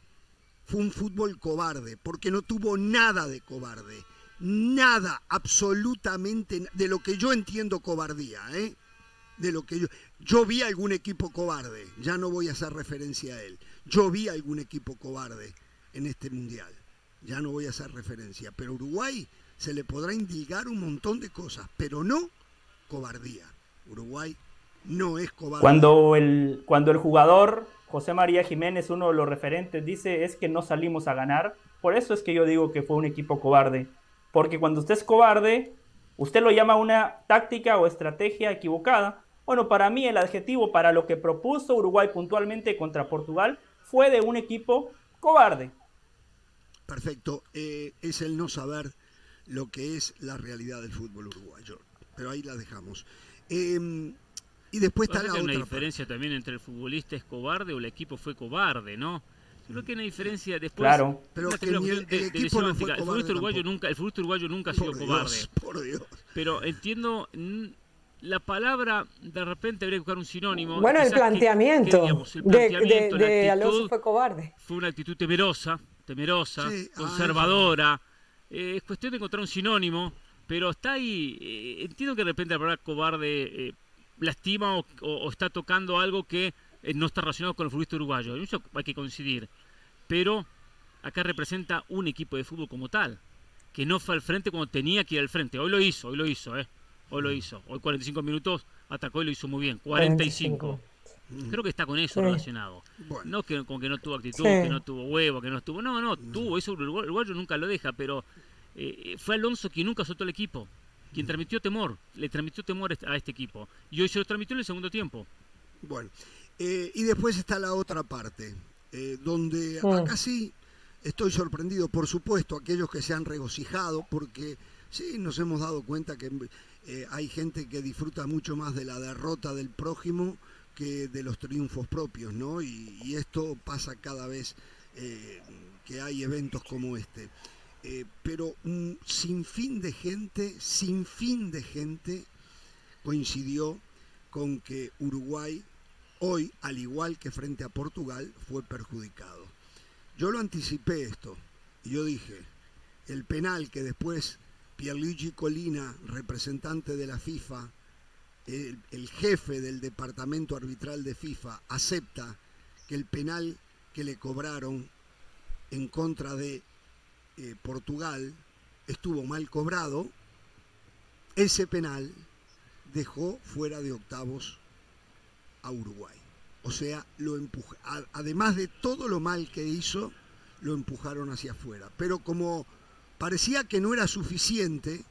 fue un fútbol cobarde, porque no tuvo nada de cobarde. Nada, absolutamente, de lo que yo entiendo cobardía, ¿eh? De lo que yo. Yo vi algún equipo cobarde, ya no voy a hacer referencia a él. Yo vi algún equipo cobarde en este mundial, ya no voy a hacer referencia. Pero Uruguay se le podrá indicar un montón de cosas, pero no cobardía. Uruguay no es cobarde. Cuando el, cuando el jugador José María Jiménez, uno de los referentes, dice es que no salimos a ganar, por eso es que yo digo que fue un equipo cobarde. Porque cuando usted es cobarde, usted lo llama una táctica o estrategia equivocada. Bueno, para mí el adjetivo para lo que propuso Uruguay puntualmente contra Portugal fue de un equipo cobarde. Perfecto, eh, es el no saber lo que es la realidad del fútbol uruguayo. Pero ahí la dejamos. Eh, y después está la que hay una otra. diferencia también entre el futbolista es cobarde o el equipo fue cobarde, ¿no? Yo creo que hay una diferencia después. Claro. Pero que ni el- de- el de equipo lesión no fue óptica. El cobarde futbolista uruguayo nunca, el futbolista uruguayo nunca ha Por sido Dios, cobarde. por Dios. Pero entiendo, la palabra de repente habría que buscar un sinónimo. Bueno, el que- planteamiento que, digamos, el de, de, planteamiento, la de Alonso fue cobarde. fue una actitud temerosa, temerosa, Sí, ah, conservadora. Eh, es cuestión de encontrar un sinónimo, pero está ahí. eh, entiendo que de repente la palabra cobarde eh, lastima o, o- o está tocando algo que eh, no está relacionado con el futbolista uruguayo. En eso hay que coincidir. Pero acá representa un equipo de fútbol como tal, que no fue al frente cuando tenía que ir al frente. Hoy lo hizo, hoy lo hizo, ¿eh? Hoy lo hizo. Hoy 45 minutos atacó y lo hizo muy bien. 45. Creo que está con eso Sí. relacionado. Bueno. No que, con que no tuvo actitud, Sí. que no tuvo huevo, que no estuvo. No, no, tuvo. Eso el uruguayo, nunca lo deja, pero eh, fue Alonso quien nunca soltó el equipo. Quien transmitió temor. Le transmitió temor a este equipo. Y hoy se lo transmitió en el segundo tiempo. Bueno, eh, y después está la otra parte, eh, donde Mm. acá sí estoy sorprendido, por supuesto, aquellos que se han regocijado, porque sí nos hemos dado cuenta que eh, hay gente que disfruta mucho más de la derrota del prójimo que de los triunfos propios, ¿no? Y, esto pasa cada vez eh, que hay eventos como este. Eh, pero un sinfín de gente, sin fin de gente, coincidió con que Uruguay hoy, al igual que frente a Portugal, fue perjudicado. Yo lo anticipé esto y yo dije, el penal que después Pierluigi Colina, representante de la FIFA, el, jefe del departamento arbitral de FIFA, acepta que el penal que le cobraron en contra de eh, Portugal estuvo mal cobrado, ese penal dejó fuera de octavos a Uruguay. O sea, lo además de todo lo mal que hizo, lo empujaron hacia afuera. Pero como parecía que no era suficiente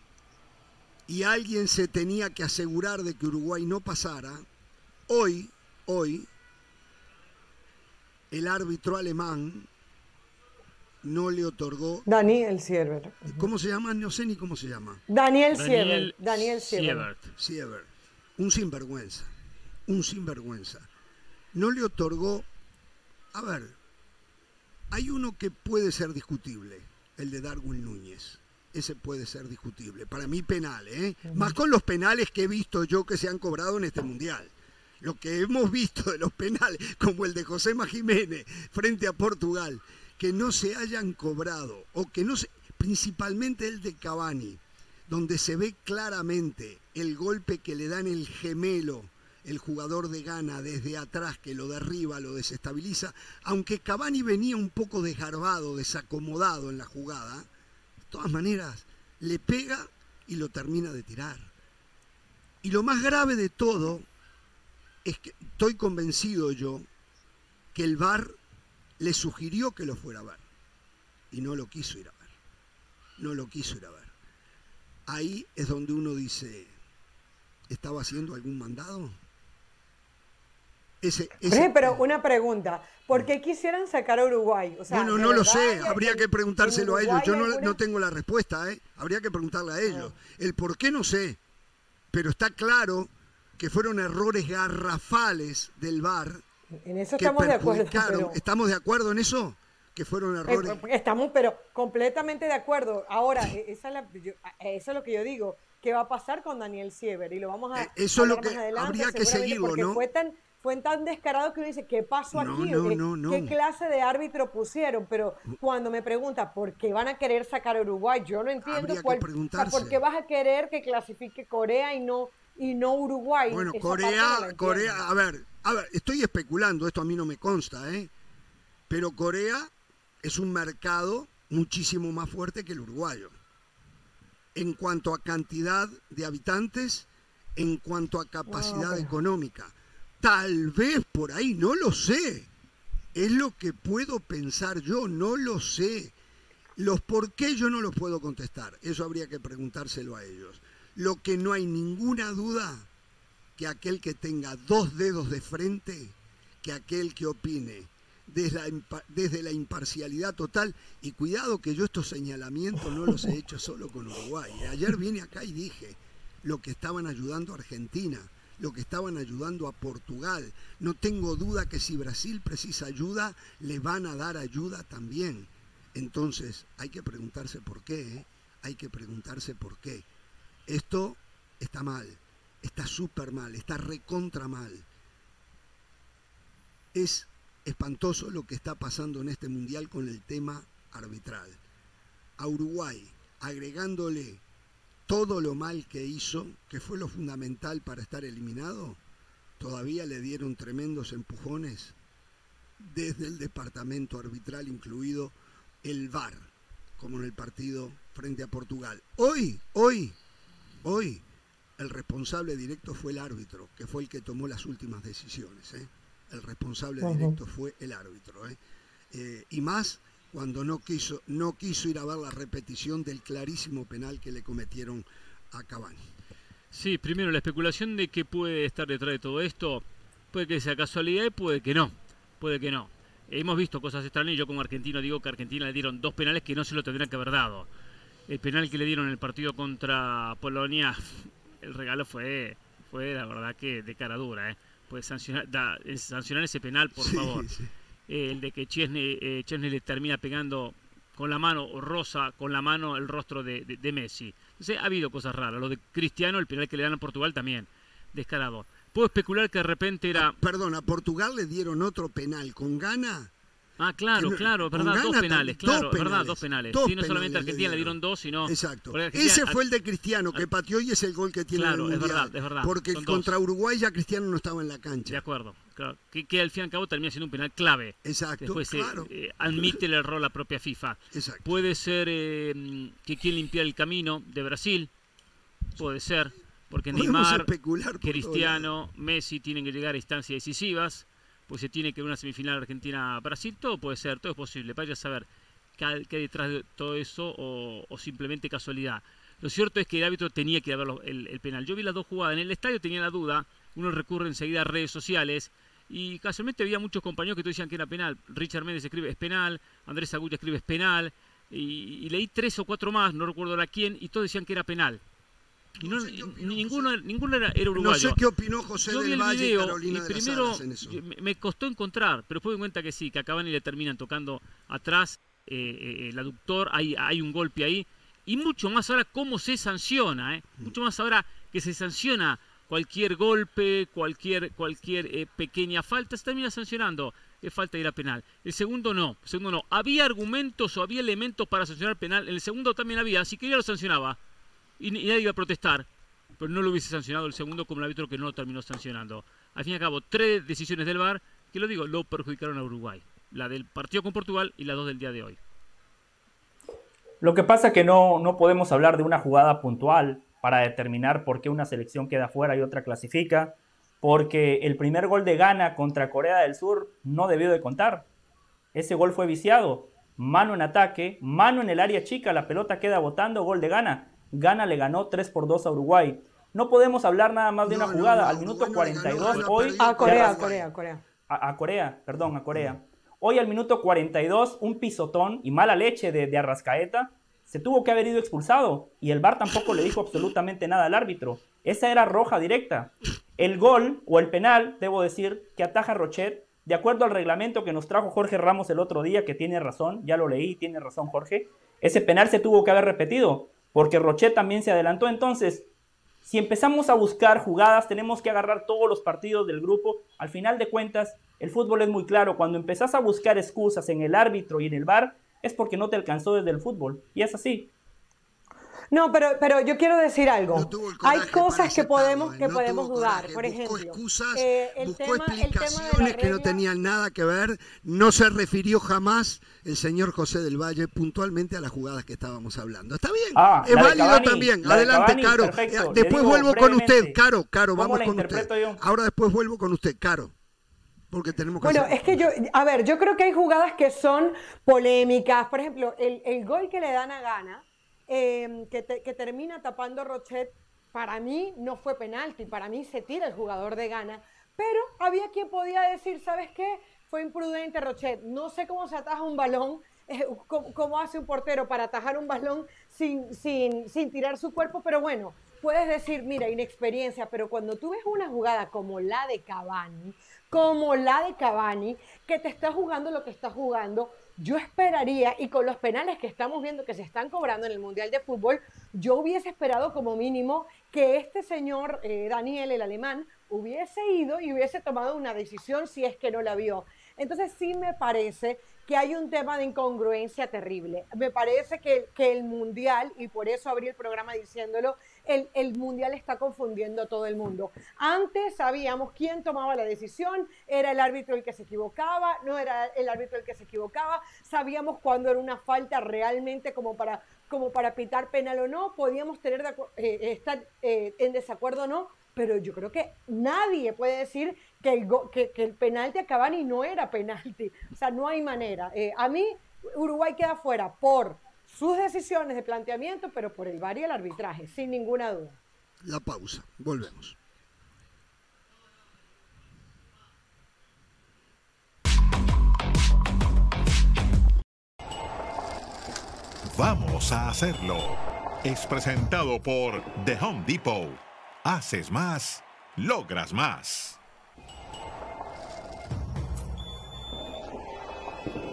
y alguien se tenía que asegurar de que Uruguay no pasara, hoy, hoy, el árbitro alemán no le otorgó, Daniel Sierver. ¿cómo se llama? No sé ni cómo se llama. Daniel. Daniel Daniel Sierver. Siebert. Siever, un sinvergüenza, un sinvergüenza. No le otorgó, a ver, hay uno que puede ser discutible, el de Darwin Núñez. Ese puede ser discutible. Para mí penal, ¿eh? Más con los penales que he visto yo que se han cobrado en este mundial. Lo que hemos visto de los penales, como el de José Jiménez frente a Portugal, que no se hayan cobrado, o que no se, principalmente el de Cavani, donde se ve claramente el golpe que le dan el gemelo, el jugador de Ghana desde atrás que lo derriba, lo desestabiliza, aunque Cavani venía un poco desgarbado, desacomodado en la jugada, todas maneras le pega y lo termina de tirar. Y lo más grave de todo es que estoy convencido yo que el VAR le sugirió que lo fuera a ver y no lo quiso ir a ver. No lo quiso ir a ver. Ahí es donde uno dice, ¿estaba haciendo algún mandado? Ese, ese- Jorge, pero una pregunta. ¿Por qué quisieran sacar a Uruguay? O sea, bueno, ¿de no lo sé, habría que preguntárselo a ellos. Yo no, tengo la respuesta, ¿eh? Habría que preguntarle a ellos. Ah. El por qué no sé, pero está claro que fueron errores garrafales del VAR En eso que estamos de acuerdo. pero- ¿Estamos de acuerdo en eso? que fueron Eh, errores. Estamos, pero completamente de acuerdo. Ahora, esa es la- yo- eh, eso es lo que yo digo. ¿Qué va a pasar con Daniel Siever? Y lo vamos a Eh, eso es lo que habría que seguirlo, ¿no? Fue tan, fue tan descarado que uno dice, ¿qué pasó No, aquí? no, ¿Qué, no, no. qué clase de árbitro pusieron? Pero cuando me pregunta por qué van a querer sacar a Uruguay, yo no entiendo cuál, o sea, preguntarse. por qué vas a querer que clasifique Corea y no y no Uruguay. Bueno, Esa Corea. Corea, a ver, a ver, estoy especulando, esto a mí no me consta, ¿eh? Pero Corea es un mercado muchísimo más fuerte que el uruguayo. En cuanto a cantidad de habitantes, en cuanto a capacidad económica. Tal vez por ahí, no lo sé. Es lo que puedo pensar yo, no lo sé. Los por qué yo no los puedo contestar. Eso habría que preguntárselo a ellos. Lo que no hay ninguna duda que aquel que tenga dos dedos de frente, que aquel que opine desde la, desde la imparcialidad total, y cuidado que yo estos señalamientos no los he hecho solo con Uruguay. Ayer vine acá y dije lo que estaban ayudando a Argentina, lo que estaban ayudando a Portugal. No tengo duda que si Brasil precisa ayuda, le van a dar ayuda también. Entonces, hay que preguntarse por qué, ¿eh? hay que preguntarse por qué. Esto está mal, está súper mal, está recontra mal. Es espantoso lo que está pasando en este mundial con el tema arbitral. A Uruguay, agregándole todo lo mal que hizo, que fue lo fundamental para estar eliminado, todavía le dieron tremendos empujones desde el departamento arbitral, incluido el VAR, como en el partido frente a Portugal. Hoy, hoy, hoy, el responsable directo fue el árbitro, que fue el que tomó las últimas decisiones. ¿eh? El responsable directo fue el árbitro. ¿eh? Eh, y más cuando no quiso, no quiso ir a ver la repetición del clarísimo penal que le cometieron a Cavani. Sí, primero la especulación de que puede estar detrás de todo esto, puede que sea casualidad y puede que no, puede que no. Hemos visto cosas extrañas y yo como argentino digo que a Argentina le dieron dos penales que no se lo tendrían que haber dado. El penal que le dieron en el partido contra Polonia, el regalo fue, fue la verdad que de cara dura, ¿eh? Pues sancionar, da- sancionar ese penal, por Sí, favor. sí. Eh, el de que Chesney, eh, le termina pegando con la mano, o rosa con la mano el rostro de, de- Messi. Entonces, ha habido cosas raras. Lo de Cristiano, el penal que le dan a Portugal también, descarado. Puedo especular que de repente era... Perdón, a Portugal le dieron otro penal con gana. Ah, claro, que claro, verdad, dos gana penales, claro, dos verdad, penales, dos penales. dos sí, no solamente penales Argentina le dieron. dos, sino... Exacto. Ese fue el de Cristiano que pateó y es el gol que tiene Claro, en el es verdad, es verdad, Porque son dos. contra Uruguay ya Cristiano no estaba en la De cancha. acuerdo, claro. Que, que al fin y al cabo termina siendo un penal clave. Exacto, Después se claro. eh, admite el error la propia FIFA. Exacto. Puede ser eh, que quieren limpiar el camino de Brasil. Puede ser. Porque Podemos Neymar, por Cristiano, Messi tienen que llegar a instancias decisivas. Pues se tiene que ver una semifinal Argentina-Brasil. Todo puede ser, todo es posible. Vaya a saber qué hay detrás de todo eso o, simplemente casualidad. Lo cierto es que el árbitro tenía que los- el, penal. Yo vi las dos jugadas. En el estadio tenía la duda. Uno recurre enseguida a redes sociales. Y casualmente había muchos compañeros que te decían que era penal. Richard Méndez escribe es penal. Andrés Agulla escribe es penal. Y, y leí tres o cuatro más, no recuerdo ahora quién, y todos decían que era penal. Y no, No sé qué opinó ni- ninguno, ninguno era, era No uruguayo. sé qué opinó José Yo vi del el Valle y video Carolina y de las primero Alas en eso. yo- me, costó encontrar, pero después me di cuenta que sí, que a Cavani le terminan tocando atrás eh, eh, el aductor, hay, hay un golpe ahí. Y mucho más ahora cómo se sanciona, ¿eh? mucho más ahora que se sanciona cualquier golpe, cualquier, cualquier eh, pequeña falta, se termina sancionando. Es falta de ir a penal. El segundo no, el segundo no. Había argumentos o había elementos para sancionar penal. En el segundo también había, si quería lo sancionaba. Y, nadie iba a protestar pero no lo hubiese sancionado el segundo como el árbitro que no lo terminó sancionando. Al fin y al cabo, tres decisiones del VAR que lo digo, lo perjudicaron a Uruguay. La del partido con Portugal y la dos del día de hoy. Lo que pasa es que no, no podemos hablar de una jugada puntual para determinar por qué una selección queda fuera y otra clasifica, porque el primer gol de Ghana contra Corea del Sur no debió de contar. Ese gol fue viciado. Mano en ataque, mano en el área chica, la pelota queda botando, gol de Ghana. Ghana le ganó 3 por 2 a Uruguay. No podemos hablar nada más de No, una jugada. no, Al minuto Uruguay no le ganó, 42, la hoy perdió A Corea, a. Corea, a Corea. a, a Corea, perdón, a Corea. Hoy al minuto 42, un pisotón y mala leche de, de Arrascaeta se tuvo que haber ido expulsado y el VAR tampoco le dijo absolutamente nada al árbitro. Esa era roja directa. El gol o el penal, debo decir, que ataja Rochet de acuerdo al reglamento que nos trajo Jorge Ramos el otro día, que tiene razón, ya lo leí, tiene razón Jorge, ese penal se tuvo que haber repetido, porque Rochet también se adelantó. Entonces, si empezamos a buscar jugadas, tenemos que agarrar todos los partidos del grupo. Al final de cuentas, el fútbol es muy claro. Cuando empezás a buscar excusas en el árbitro y en el bar, es porque no te alcanzó desde el fútbol. Y es así. No, pero, pero yo quiero decir algo. Hay cosas que podemos, que podemos dudar. Por ejemplo, excusas, eh, buscó explicaciones que no tenían nada que ver. No se refirió jamás el señor José del Valle puntualmente a las jugadas que estábamos hablando. Está bien, ah, es válido también. Adelante, Caro. Eh, después vuelvo con usted, Caro, Caro, vamos con usted. Ahora después vuelvo con usted, Caro. Porque tenemos que bueno, es que yo, a ver, yo creo que hay jugadas que son polémicas. Por ejemplo, el, el gol que le dan a Gana, Em, que, termina tapando Rochet, para mí no fue penalti, para mí se tira el jugador de gana, pero había quien podía decir, ¿sabes qué? Fue imprudente Rochet, no sé cómo se ataja un balón, eh, cómo, hace un portero para atajar un balón sin, sin, sin tirar su cuerpo, pero bueno, puedes decir, mira, inexperiencia, pero cuando tú ves una jugada como la de Cavani, como la de Cavani, que te está jugando lo que está jugando, yo esperaría, y con los penales que estamos viendo que se están cobrando en el Mundial de Fútbol, yo hubiese esperado como mínimo que este señor eh, Daniel, el alemán, hubiese ido y hubiese tomado una decisión si es que no la vio. Entonces sí me parece que hay un tema de incongruencia terrible. Me parece que, que el Mundial, y por eso abrí el programa diciéndolo, el, Mundial está confundiendo a todo el mundo. Antes sabíamos quién tomaba la decisión, era el árbitro el que se equivocaba, no era el árbitro el que se equivocaba, sabíamos cuándo era una falta realmente como para, como para pitar penal o no, podíamos tener eh, estar eh, en desacuerdo o no, pero yo creo que nadie puede decir que el, que, que el penalti a Cavani no era penalti. O sea, no hay manera. Eh, a mí, Uruguay queda fuera por sus decisiones de planteamiento, pero por el VAR y el arbitraje, sin ninguna duda. La pausa. Volvemos. Vamos a hacerlo. Es presentado por The Home Depot Haces más, logras más.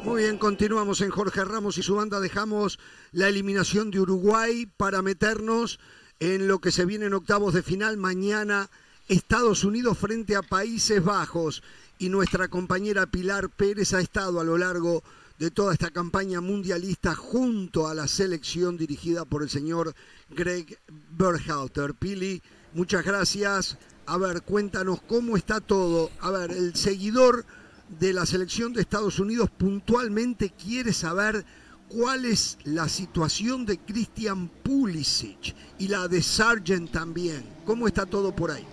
Muy bien, continuamos en Jorge Ramos y su banda. Dejamos la eliminación de Uruguay para meternos en lo que se viene en octavos de final mañana. Estados Unidos frente a Países Bajos. Y nuestra compañera Pilar Pérez ha estado a lo largo de toda esta campaña mundialista junto a la selección dirigida por el señor Greg Berhalter. Pili, Muchas gracias. A ver, cuéntanos cómo está todo. A ver, el seguidor de la selección de Estados Unidos puntualmente quiere saber cuál es la situación de Christian Pulisic y la de Sargent también. ¿Cómo está todo por ahí?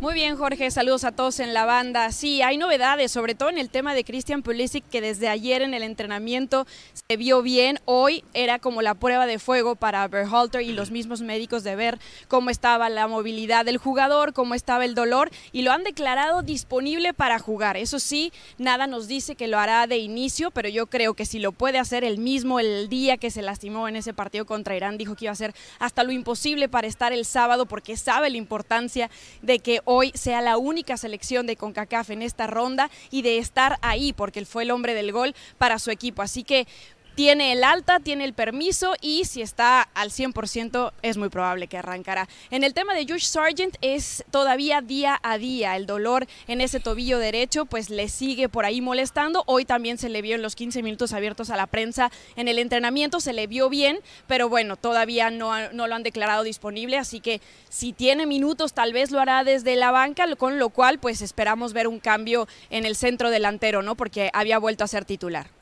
Muy bien, Jorge, saludos a todos en la banda. Sí, hay novedades, sobre todo en el tema de Christian Pulisic, que desde ayer en el entrenamiento se vio bien. Hoy era como la prueba de fuego para Berhalter y los mismos médicos de ver cómo estaba la movilidad del jugador, cómo estaba el dolor, y lo han declarado disponible para jugar. Eso sí, nada nos dice que lo hará de inicio, pero yo creo que si lo puede hacer el mismo el día que se lastimó en ese partido contra Irán, dijo que iba a hacer hasta lo imposible para estar el sábado, porque sabe la importancia de que hoy sea la única selección de CONCACAF en esta ronda y de estar ahí, porque él fue el hombre del gol para su equipo. Así que tiene el alta, tiene el permiso y si está al 100% es muy probable que arrancará. En el tema de Josh Sargent es todavía día a día. El dolor en ese tobillo derecho pues le sigue por ahí molestando. Hoy también se le vio en los 15 minutos abiertos a la prensa en el entrenamiento, se le vio bien, pero bueno, todavía no, no lo han declarado disponible, así que si tiene minutos tal vez lo hará desde la banca, con lo cual pues esperamos ver un cambio en el centro delantero, ¿no? Porque había vuelto a ser titular.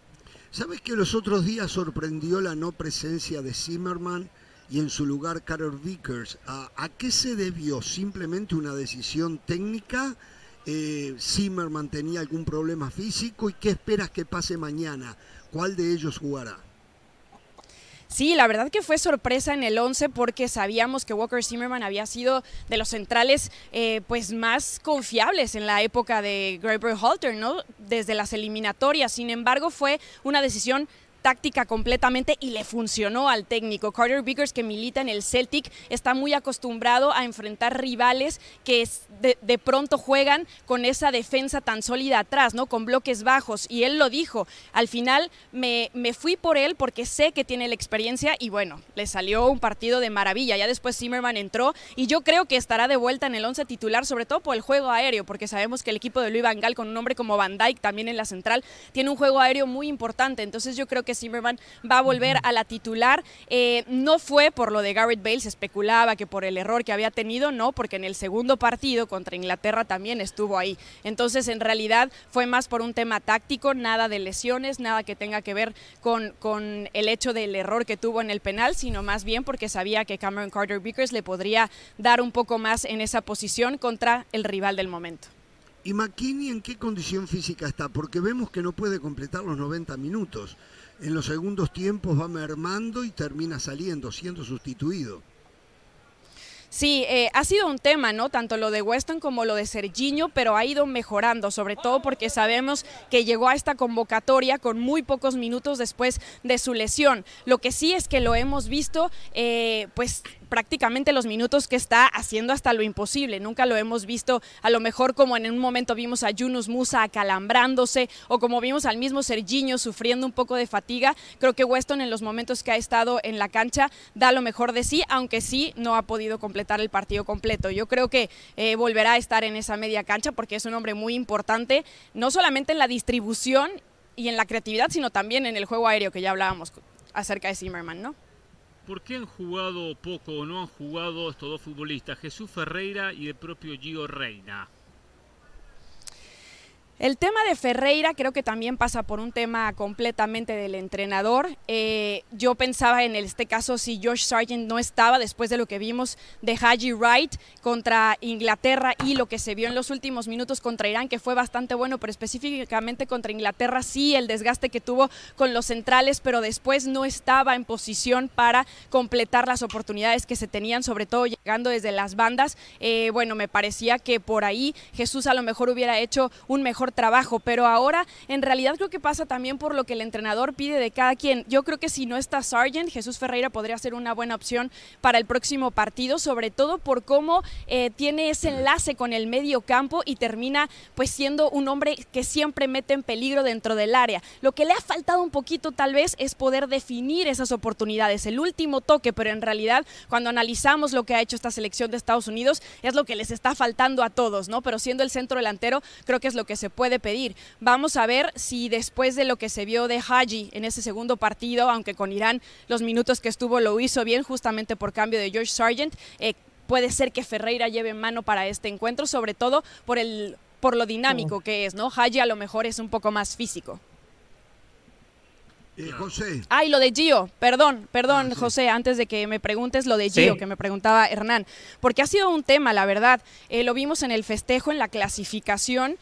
¿Sabes que los otros días sorprendió la no presencia de Zimmerman y en su lugar Carol Vickers? ¿A, qué se debió? ¿Simplemente una decisión técnica? Eh, ¿Zimmerman tenía algún problema físico? ¿Y qué esperas que pase mañana? ¿Cuál de ellos jugará? Sí, la verdad que fue sorpresa en el 11 porque sabíamos que Walker Zimmerman había sido de los centrales eh, pues más confiables en la época de Graber Halter, ¿no? Desde las eliminatorias. Sin embargo, fue una decisión táctica completamente y le funcionó al técnico. Carter Vickers, que milita en el Celtic, está muy acostumbrado a enfrentar rivales que de, pronto juegan con esa defensa tan sólida atrás, ¿no? Con bloques bajos. Y él lo dijo. Al final me, me fui por él porque sé que tiene la experiencia y bueno, le salió un partido de maravilla. Ya después Zimmerman entró y yo creo que estará de vuelta en el 11 titular, sobre todo por el juego aéreo, porque sabemos que el equipo de Luis Van Gaal, con un hombre como Van Dyke también en la central, tiene un juego aéreo muy importante. Entonces yo creo que Zimmerman va a volver a la titular. Eh, no fue por lo de Garrett Bale, se especulaba que por el error que había tenido, no, porque en el segundo partido contra Inglaterra también estuvo ahí. Entonces en realidad fue más por un tema táctico, nada de lesiones, nada que tenga que ver con, con el hecho del error que tuvo en el penal, sino más bien porque sabía que Cameron Carter Vickers le podría dar un poco más en esa posición contra el rival del momento. ¿Y McKinney en qué condición física está? Porque vemos que no puede completar los 90 minutos. En los segundos tiempos va mermando y termina saliendo, siendo sustituido. Sí, eh, ha sido un tema, ¿no? Tanto lo de Weston como lo de Serginho, pero ha ido mejorando, sobre todo porque sabemos que llegó a esta convocatoria con muy pocos minutos después de su lesión. Lo que sí es que lo hemos visto, eh, pues prácticamente los minutos que está haciendo hasta lo imposible. Nunca lo hemos visto, a lo mejor como en un momento vimos a Yunus Musa acalambrándose o como vimos al mismo Serginho sufriendo un poco de fatiga. Creo que Weston en los momentos que ha estado en la cancha da lo mejor de sí, aunque sí no ha podido completar el partido completo. Yo creo que eh, volverá a estar en esa media cancha porque es un hombre muy importante, no solamente en la distribución y en la creatividad, sino también en el juego aéreo que ya hablábamos acerca de Zimmerman, ¿no? ¿Por qué han jugado poco o no han jugado estos dos futbolistas, Jesús Ferreira y el propio Gio Reina? El tema de Ferreira creo que también pasa por un tema completamente del entrenador. Eh, yo pensaba en este caso si Josh Sargent no estaba después de lo que vimos de Haji Wright contra Inglaterra y lo que se vio en los últimos minutos contra Irán, que fue bastante bueno, pero específicamente contra Inglaterra sí el desgaste que tuvo con los centrales, pero después no estaba en posición para completar las oportunidades que se tenían, sobre todo llegando desde las bandas. Eh, bueno, me parecía que por ahí Jesús a lo mejor hubiera hecho un mejor trabajo, pero ahora en realidad creo que pasa también por lo que el entrenador pide de cada quien. Yo creo que si no está Sargent, Jesús Ferreira podría ser una buena opción para el próximo partido, sobre todo por cómo eh, tiene ese enlace con el medio campo y termina pues siendo un hombre que siempre mete en peligro dentro del área. Lo que le ha faltado un poquito tal vez es poder definir esas oportunidades, el último toque, pero en realidad cuando analizamos lo que ha hecho esta selección de Estados Unidos es lo que les está faltando a todos, ¿no? Pero siendo el centro delantero, creo que es lo que se puede pedir. Vamos a ver si después de lo que se vio de Haji en ese segundo partido, aunque con Irán los minutos que estuvo lo hizo bien justamente por cambio de George Sargent, eh, puede ser que Ferreira lleve mano para este encuentro, sobre todo por el por lo dinámico que es, ¿no? Haji a lo mejor es un poco más físico. Eh, José. Ay, lo de Gio, perdón, perdón, ah, José, antes de que me preguntes lo de Gio, que me preguntaba Hernán, porque ha sido un tema, la verdad. Eh, lo vimos en el festejo, en la clasificación.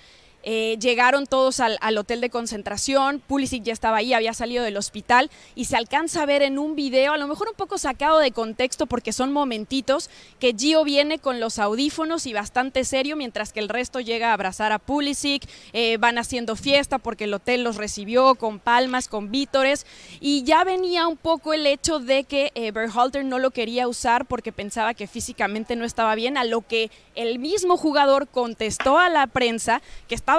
Eh, llegaron todos al, hotel de concentración, Pulisic ya estaba ahí, había salido del hospital y se alcanza a ver en un video, a lo mejor un poco sacado de contexto porque son momentitos, que Gio viene con los audífonos y bastante serio mientras que el resto llega a abrazar a Pulisic, eh, van haciendo fiesta porque el hotel los recibió con palmas, con vítores y ya venía un poco el hecho de que eh, Berhalter no lo quería usar porque pensaba que físicamente no estaba bien, a lo que el mismo jugador contestó a la prensa que estaba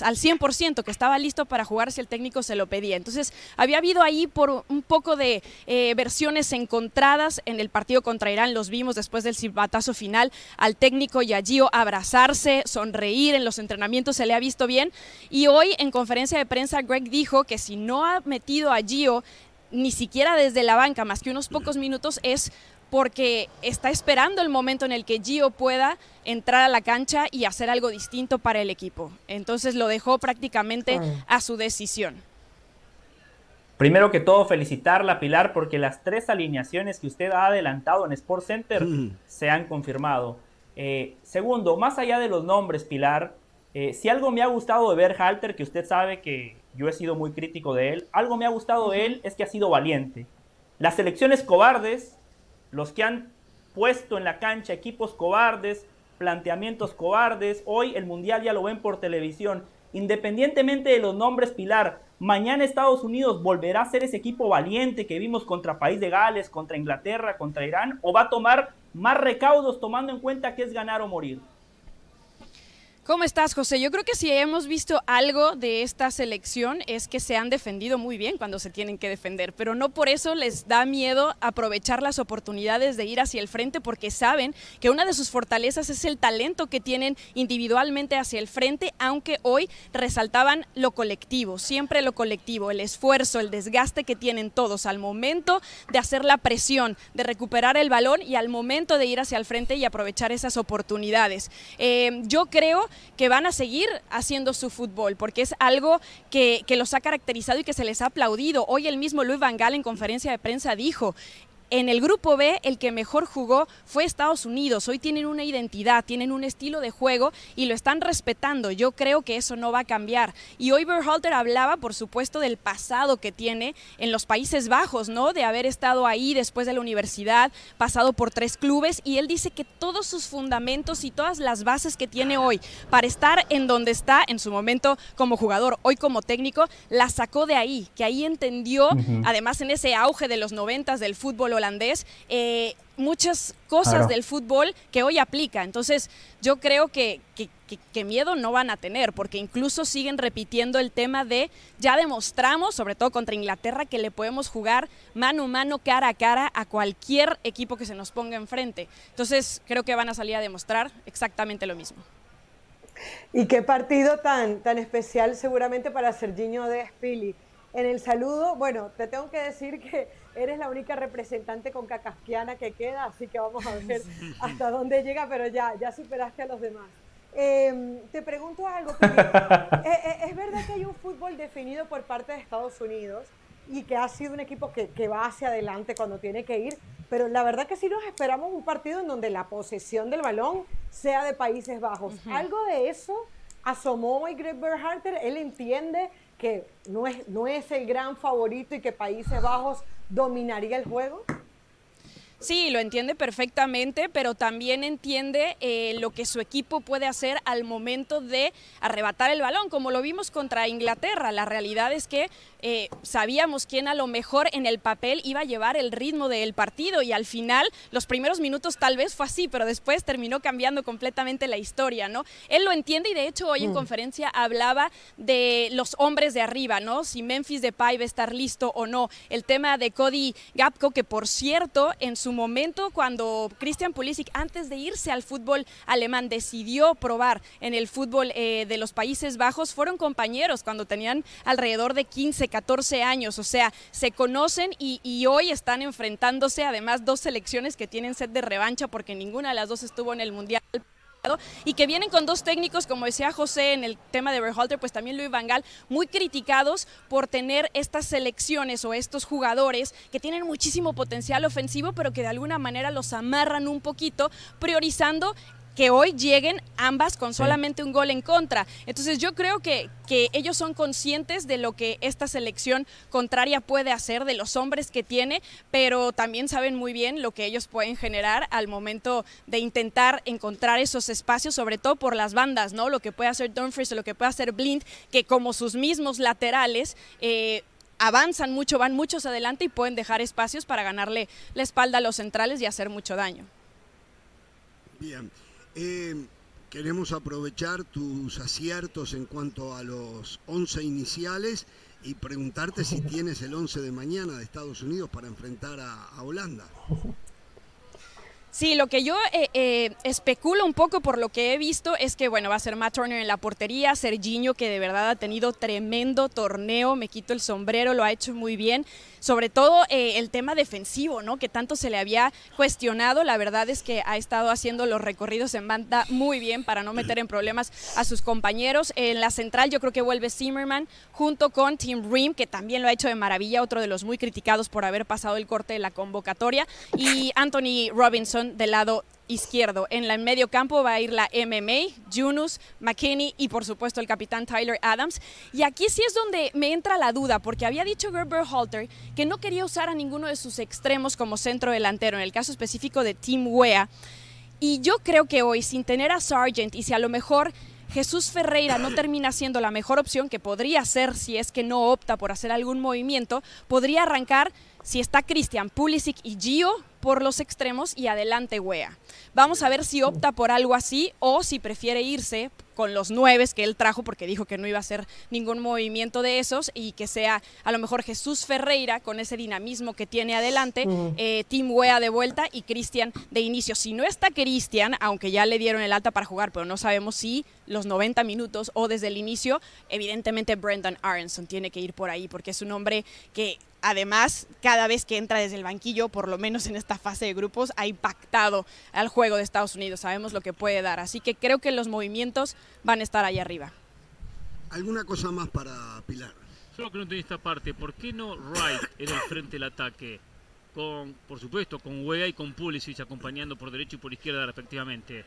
al 100%, que estaba listo para jugar si el técnico se lo pedía. Entonces, había habido ahí por un poco de eh, versiones encontradas en el partido contra Irán. Los vimos después del silbatazo final al técnico y a Gio abrazarse, sonreír. En los entrenamientos se le ha visto bien. Y hoy, en conferencia de prensa, Greg dijo que si no ha metido a Gio ni siquiera desde la banca, más que unos pocos minutos, es porque está esperando el momento en el que Gio pueda entrar a la cancha y hacer algo distinto para el equipo. Entonces lo dejó prácticamente a su decisión. Primero que todo, felicitarla, Pilar, porque las tres alineaciones que usted ha adelantado en Sport Center se han confirmado. Eh, segundo, más allá de los nombres, Pilar, eh, si algo me ha gustado de ver Halter, que usted sabe que yo he sido muy crítico de él, algo me ha gustado de él es que ha sido valiente. Las elecciones cobardes los que han puesto en la cancha equipos cobardes, planteamientos cobardes, hoy el Mundial ya lo ven por televisión. Independientemente de los nombres Pilar, Mañana Estados Unidos volverá a ser ese equipo valiente que vimos contra País de Gales, contra Inglaterra, contra Irán, o va a tomar más recaudos tomando en cuenta que es ganar o morir. ¿Cómo estás, José? Yo creo que si hemos visto algo de esta selección es que se han defendido muy bien cuando se tienen que defender, pero no por eso les da miedo aprovechar las oportunidades de ir hacia el frente porque saben que una de sus fortalezas es el talento que tienen individualmente hacia el frente, aunque hoy resaltaban lo colectivo, siempre lo colectivo, el esfuerzo, el desgaste que tienen todos al momento de hacer la presión, de recuperar el balón y al momento de ir hacia el frente y aprovechar esas oportunidades. Eh, yo creo que van a seguir haciendo su fútbol, porque es algo que, que, los ha caracterizado y que se les ha aplaudido. Hoy el mismo Luis Van Gaal en conferencia de prensa dijo, en el grupo B, el que mejor jugó fue Estados Unidos. Hoy tienen una identidad, tienen un estilo de juego y lo están respetando. Yo creo que eso no va a cambiar. Y hoy Berhalter hablaba, por supuesto, del pasado que tiene en los Países Bajos, ¿no? De haber estado ahí después de la universidad, pasado por tres clubes. Y él dice que todos sus fundamentos y todas las bases que tiene hoy para estar en donde está en su momento como jugador, hoy como técnico, las sacó de ahí, que ahí entendió, uh -huh. además en ese auge de los noventas del fútbol holandés, eh, muchas cosas claro. del fútbol que hoy aplica. Entonces, yo creo que, que, que, que, miedo no van a tener, porque incluso siguen repitiendo el tema de ya demostramos, sobre todo contra Inglaterra, que le podemos jugar mano a mano, cara a cara a cualquier equipo que se nos ponga enfrente. Entonces, creo que van a salir a demostrar exactamente lo mismo. Y qué partido tan, tan especial seguramente para Serginho de Spili. En el saludo, bueno, te tengo que decir que eres la única representante con cacasquiana que queda, así que vamos a ver hasta dónde llega, pero ya, ya superaste a los demás. Eh, te pregunto algo, porque eh, es verdad que hay un fútbol definido por parte de Estados Unidos y que ha sido un equipo que, que, va hacia adelante cuando tiene que ir, pero la verdad que sí nos esperamos un partido en donde la posesión del balón sea de Países Bajos. Uh -huh. Algo de eso asomó hoy Greg Berhalter, él entiende que no es, no es el gran favorito y que Países Bajos dominaría el juego? Sí, lo entiende perfectamente, pero también entiende eh, lo que su equipo puede hacer al momento de arrebatar el balón, como lo vimos contra Inglaterra. La realidad es que eh, sabíamos quién a lo mejor en el papel iba a llevar el ritmo del partido y al final los primeros minutos tal vez fue así, pero después terminó cambiando completamente la historia, ¿no? Él lo entiende y de hecho hoy mm. en conferencia hablaba de los hombres de arriba, ¿no? Si Memphis Depay va a estar listo o no. El tema de Cody Gapco, que por cierto en su momento cuando Christian Pulisic antes de irse al fútbol alemán decidió probar en el fútbol eh, de los Países Bajos, fueron compañeros cuando tenían alrededor de 15, 14 años, o sea, se conocen y, hoy están enfrentándose además dos selecciones que tienen sed de revancha porque ninguna de las dos estuvo en el Mundial y que vienen con dos técnicos, como decía José en el tema de Berhalter, pues también Luis Vangal, muy criticados por tener estas selecciones o estos jugadores que tienen muchísimo potencial ofensivo, pero que de alguna manera los amarran un poquito, priorizando que hoy lleguen ambas con solamente un gol en contra. Entonces yo creo que, que ellos son conscientes de lo que esta selección contraria puede hacer, de los hombres que tiene, pero también saben muy bien lo que ellos pueden generar al momento de intentar encontrar esos espacios, sobre todo por las bandas, ¿no? Lo que puede hacer Dumfries o lo que puede hacer Blind, que como sus mismos laterales, eh, avanzan mucho, van muchos adelante y pueden dejar espacios para ganarle la espalda a los centrales y hacer mucho daño. Bien. Eh, queremos aprovechar tus aciertos en cuanto a los 11 iniciales y preguntarte si tienes el 11 de mañana de Estados Unidos para enfrentar a, a Holanda. Sí, lo que yo eh, eh, especulo un poco por lo que he visto es que, bueno, va a ser Matt Turner en la portería, Serginho, que de verdad ha tenido tremendo torneo, me quito el sombrero, lo ha hecho muy bien. Sobre todo eh, el tema defensivo, ¿no? Que tanto se le había cuestionado. La verdad es que ha estado haciendo los recorridos en banda muy bien para no meter en problemas a sus compañeros. En la central yo creo que vuelve Zimmerman junto con Tim Ream, que también lo ha hecho de maravilla, otro de los muy criticados por haber pasado el corte de la convocatoria. Y Anthony Robinson del lado izquierdo. En el medio campo va a ir la MMA, Junus, McKinney y por supuesto el capitán Tyler Adams. Y aquí sí es donde me entra la duda, porque había dicho Gerber Halter que no quería usar a ninguno de sus extremos como centro delantero, en el caso específico de Tim Wea. Y yo creo que hoy, sin tener a Sargent y si a lo mejor Jesús Ferreira no termina siendo la mejor opción, que podría ser si es que no opta por hacer algún movimiento, podría arrancar si está Cristian Pulisic y Gio por los extremos y adelante Wea. Vamos a ver si opta por algo así o si prefiere irse con los nueve que él trajo porque dijo que no iba a hacer ningún movimiento de esos y que sea a lo mejor Jesús Ferreira con ese dinamismo que tiene adelante, eh, Tim Wea de vuelta y Cristian de inicio. Si no está Cristian, aunque ya le dieron el alta para jugar, pero no sabemos si los 90 minutos o desde el inicio, evidentemente Brendan Aronson tiene que ir por ahí porque es un hombre que además, cada vez que entra desde el banquillo, por lo menos en esta fase de grupos, ha impactado al juego de Estados Unidos. Sabemos lo que puede dar. Así que creo que los movimientos van a estar ahí arriba. ¿Alguna cosa más para Pilar? Solo que no entendí esta parte. ¿Por qué no Wright en el frente del ataque? Con, por supuesto, con Wea y con Pulisic acompañando por derecho y por izquierda respectivamente.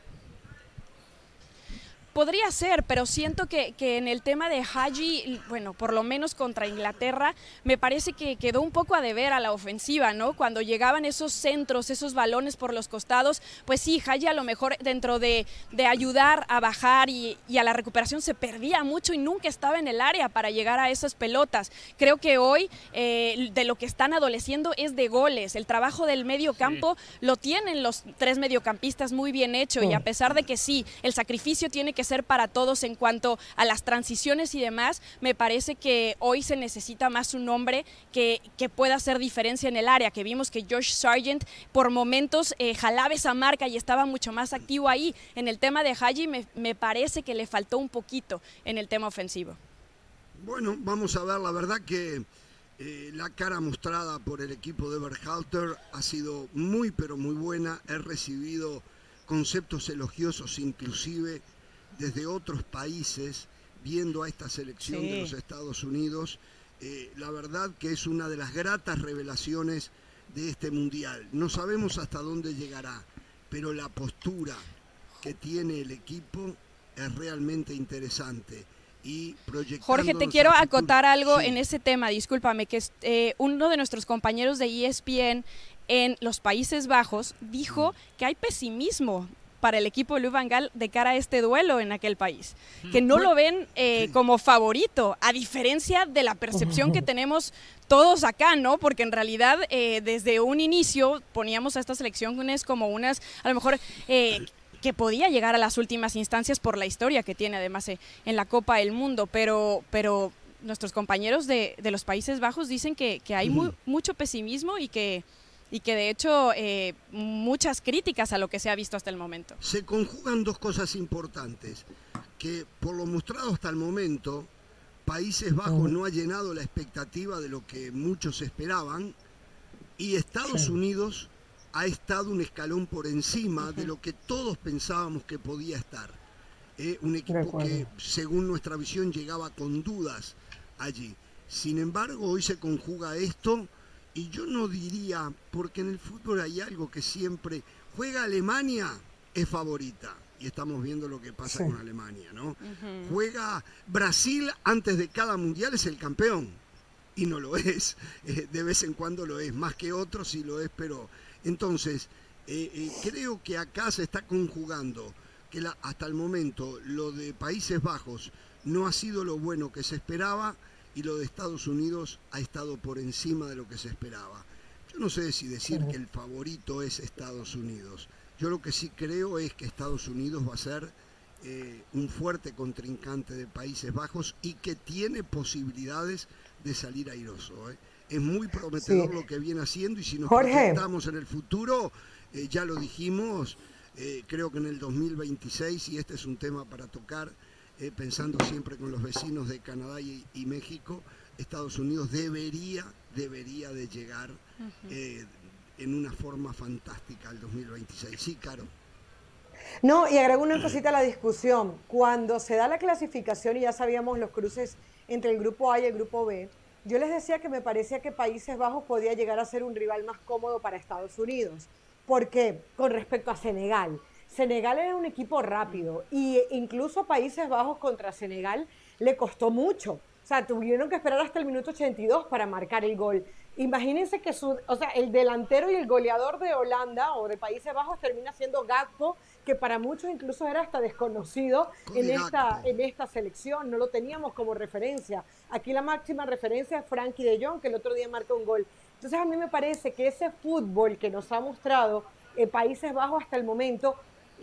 Podría ser, pero siento que, en el tema de Haji, bueno, por lo menos contra Inglaterra, me parece que quedó un poco a deber a la ofensiva, ¿no? Cuando llegaban esos centros, esos balones por los costados, pues sí, Haji a lo mejor dentro de, ayudar a bajar y, a la recuperación se perdía mucho y nunca estaba en el área para llegar a esas pelotas. Creo que hoy eh, de lo que están adoleciendo es de goles. El trabajo del medio campo lo tienen los tres mediocampistas muy bien hecho y a pesar de que sí, el sacrificio tiene que ser para todos en cuanto a las transiciones y demás, me parece que hoy se necesita más un hombre que, que pueda hacer diferencia en el área, que vimos que Josh Sargent por momentos eh, jalaba esa marca y estaba mucho más activo ahí. En el tema de Haji me, me parece que le faltó un poquito en el tema ofensivo. Bueno, vamos a ver, la verdad que eh, la cara mostrada por el equipo de Berhalter ha sido muy pero muy buena. He recibido conceptos elogiosos inclusive desde otros países viendo a esta selección de los Estados Unidos. Eh, la verdad que es una de las gratas revelaciones de este mundial. No sabemos hasta dónde llegará, pero la postura que tiene el equipo es realmente interesante. Y Jorge, te quiero acotar algo en ese tema, discúlpame, que eh, uno de nuestros compañeros de ESPN en los Países Bajos dijo que hay pesimismo para el equipo de Luis Van Gaal de cara a este duelo en aquel país, que no lo ven eh, como favorito, a diferencia de la percepción que tenemos todos acá, ¿no? Porque en realidad eh, desde un inicio poníamos a estas elecciones como unas, a lo mejor... Eh, que podía llegar a las últimas instancias por la historia que tiene además en la Copa del Mundo, pero, pero nuestros compañeros de, los Países Bajos dicen que, hay mucho pesimismo y que, y que de hecho eh, muchas críticas a lo que se ha visto hasta el momento. Se conjugan dos cosas importantes, que por lo mostrado hasta el momento, Países Bajos no ha llenado la expectativa de lo que muchos esperaban y Estados Unidos ha estado un escalón por encima de lo que todos pensábamos que podía estar. Eh, un equipo que, según nuestra visión, llegaba con dudas allí. Sin embargo, hoy se conjuga esto y yo no diría, porque en el fútbol hay algo que siempre juega Alemania, es favorita. Y estamos viendo lo que pasa con Alemania, ¿no? Juega Brasil antes de cada mundial, es el campeón. Y no lo es. Eh, de vez en cuando lo es, más que otros sí lo es, pero entonces eh, eh, creo que acá se está conjugando que la, hasta el momento lo de Países Bajos no ha sido lo bueno que se esperaba y lo de Estados Unidos ha estado por encima de lo que se esperaba. Yo no sé si decir que el favorito es Estados Unidos. Yo lo que sí creo es que Estados Unidos va a ser eh, un fuerte contrincante de Países Bajos y que tiene posibilidades de salir airoso. ¿eh? Es muy prometedor lo que viene haciendo y si nos proyectamos en el futuro, eh, ya lo dijimos, creo que en el 2026, y este es un tema para tocar, eh, pensando siempre con los vecinos de Canadá y, México, Estados Unidos debería, debería de llegar eh, en una forma fantástica al 2026. Sí, Caro. No, y agrego una cosita a la discusión. Cuando se da la clasificación y ya sabíamos los cruces entre el grupo A y el grupo B, yo les decía que me parecía que Países Bajos podía llegar a ser un rival más cómodo para Estados Unidos. ¿Por qué? Con respecto a Senegal. Senegal era un equipo rápido y incluso Países Bajos contra Senegal le costó mucho O sea, tuvieron que esperar hasta el minuto 82 para marcar el gol. Imagínense que su, o sea, el delantero y el goleador de Holanda o de Países Bajos termina siendo Gakpo, que para muchos incluso era hasta desconocido en esta, en esta selección, no lo teníamos como referencia. Aquí la máxima referencia es Frankie de Jong, que el otro día marcó un gol. Entonces a mí me parece que ese fútbol que nos ha mostrado eh, Países Bajos hasta el momento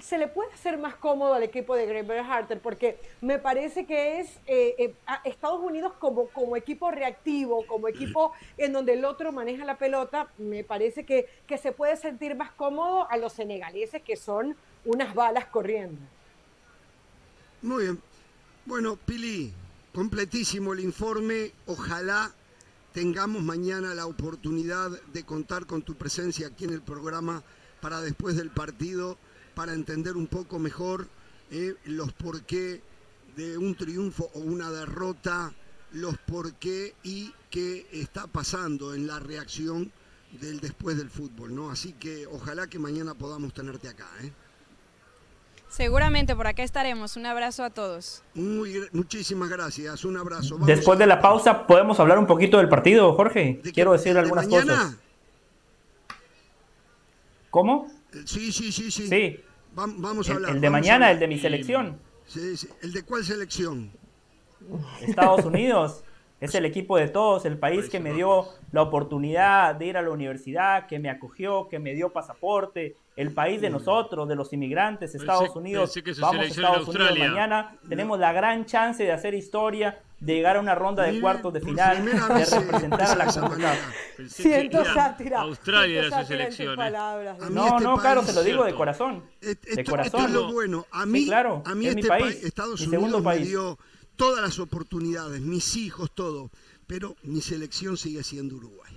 se le puede hacer más cómodo al equipo de Greg Harter porque me parece que es eh, eh, Estados Unidos como, como equipo reactivo, como equipo en donde el otro maneja la pelota, me parece que, que se puede sentir más cómodo a los senegaleses que son unas balas corriendo. Muy bien. Bueno, Pili, completísimo el informe. Ojalá tengamos mañana la oportunidad de contar con tu presencia aquí en el programa para después del partido para entender un poco mejor eh, los por qué de un triunfo o una derrota, los por qué y qué está pasando en la reacción del después del fútbol, ¿no? Así que ojalá que mañana podamos tenerte acá, ¿eh? Seguramente por acá estaremos. Un abrazo a todos. Muy, muchísimas gracias. Un abrazo. Después de la pausa, ¿podemos hablar un poquito del partido, Jorge? Quiero decir algunas cosas. ¿Cómo? Sí, sí, sí, sí. Sí vamos a hablar. El, de mañana, el de mi selección. Sí, ¿El de cuál selección? Estados Unidos. Es el equipo de todos, el país que me dio la oportunidad de ir a la universidad, que me acogió, que me dio pasaporte, el país de nosotros, de los inmigrantes, Estados Unidos. Vamos a Estados Unidos mañana. Tenemos la gran chance de hacer historia, de llegar a una ronda de cuartos de final, de representar a la comunidad. Siento sátira. Australia sus selecciones. No, este no, claro, se lo digo de corazón. De corazón. es lo bueno. A mí, claro, a mí este mi país, Estados mi Unidos país. me dio todas las oportunidades, mis hijos, todo. Pero mi selección sigue siendo Uruguay.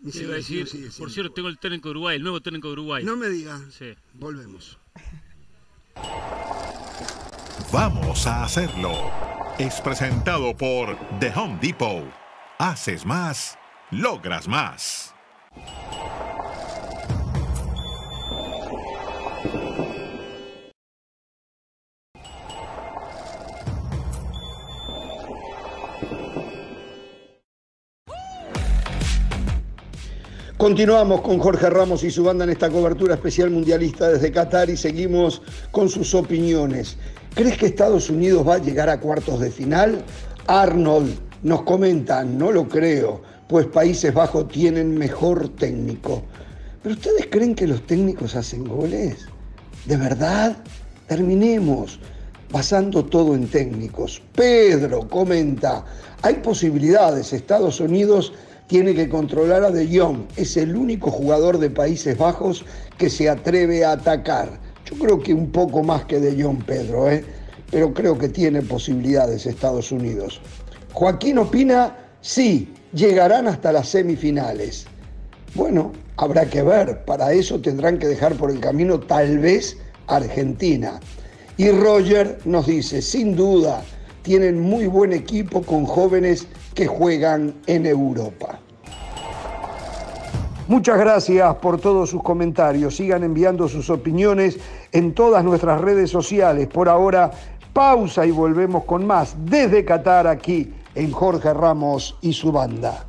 Mi selección sigue siendo por cierto, tengo el técnico de Uruguay, el nuevo técnico de Uruguay. No me digas. Sí. Volvemos. Vamos a hacerlo es presentado por The Home Depot. Haces más, logras más. Continuamos con Jorge Ramos y su banda en esta cobertura especial mundialista desde Qatar y seguimos con sus opiniones. ¿Crees que Estados Unidos va a llegar a cuartos de final? Arnold nos comenta, no lo creo, pues Países Bajos tienen mejor técnico. ¿Pero ustedes creen que los técnicos hacen goles? ¿De verdad? Terminemos basando todo en técnicos. Pedro comenta, hay posibilidades, Estados Unidos tiene que controlar a De Jong, es el único jugador de Países Bajos que se atreve a atacar. Yo creo que un poco más que de John Pedro, ¿eh? pero creo que tiene posibilidades Estados Unidos. Joaquín opina, sí, llegarán hasta las semifinales. Bueno, habrá que ver, para eso tendrán que dejar por el camino tal vez Argentina. Y Roger nos dice, sin duda, tienen muy buen equipo con jóvenes que juegan en Europa. Muchas gracias por todos sus comentarios. Sigan enviando sus opiniones en todas nuestras redes sociales. Por ahora, pausa y volvemos con más desde Qatar aquí en Jorge Ramos y su banda.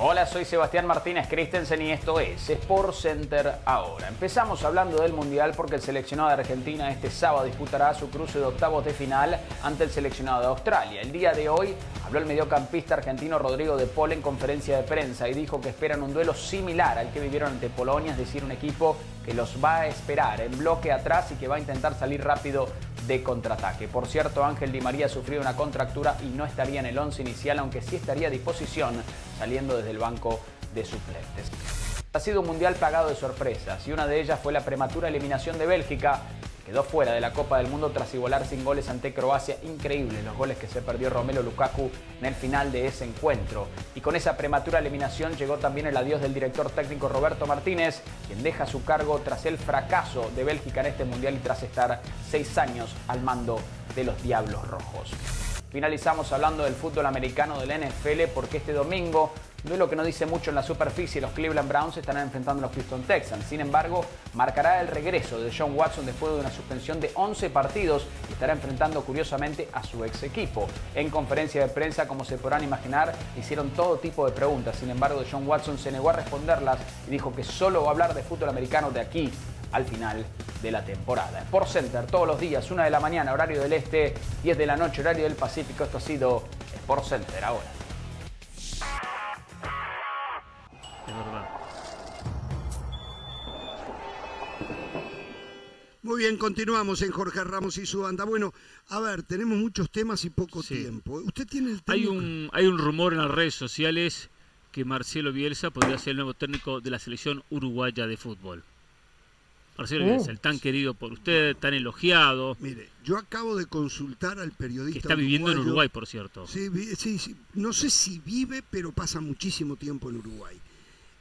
Hola, soy Sebastián Martínez Christensen y esto es Sport Center ahora. Empezamos hablando del Mundial porque el seleccionado de Argentina este sábado disputará su cruce de octavos de final ante el seleccionado de Australia. El día de hoy habló el mediocampista argentino Rodrigo de Paul en conferencia de prensa y dijo que esperan un duelo similar al que vivieron ante Polonia, es decir, un equipo que los va a esperar en bloque atrás y que va a intentar salir rápido de contraataque. Por cierto, Ángel Di María sufrió una contractura y no estaría en el 11 inicial, aunque sí estaría a disposición saliendo desde el banco de suplentes. Ha sido un mundial plagado de sorpresas y una de ellas fue la prematura eliminación de Bélgica quedó fuera de la Copa del Mundo tras igualar sin goles ante Croacia. Increíble los goles que se perdió Romelo Lukaku en el final de ese encuentro. Y con esa prematura eliminación llegó también el adiós del director técnico Roberto Martínez, quien deja su cargo tras el fracaso de Bélgica en este mundial y tras estar seis años al mando de los Diablos Rojos. Finalizamos hablando del fútbol americano del NFL porque este domingo duelo que no dice mucho en la superficie, los Cleveland Browns estarán enfrentando a los Houston Texans. Sin embargo, marcará el regreso de John Watson después de una suspensión de 11 partidos y estará enfrentando curiosamente a su ex equipo. En conferencia de prensa, como se podrán imaginar, hicieron todo tipo de preguntas. Sin embargo, John Watson se negó a responderlas y dijo que solo va a hablar de fútbol americano de aquí al final de la temporada. Sport Center todos los días, 1 de la mañana, horario del este, 10 de la noche, horario del Pacífico. Esto ha sido Sport Center ahora. Es verdad. Muy bien, continuamos en Jorge Ramos y su banda. Bueno, a ver, tenemos muchos temas y poco Sí. tiempo. Usted tiene el tema. Hay un, hay un rumor en las redes sociales que Marcelo Bielsa podría ser el nuevo técnico de la selección uruguaya de fútbol. Marcelo Oh. Bielsa, el tan querido por usted, tan elogiado, Mire, yo acabo de consultar al periodista. que está viviendo en. Uruguay, por cierto. Sí, sí, sí. No sé si vive, pero pasa muchísimo tiempo en Uruguay.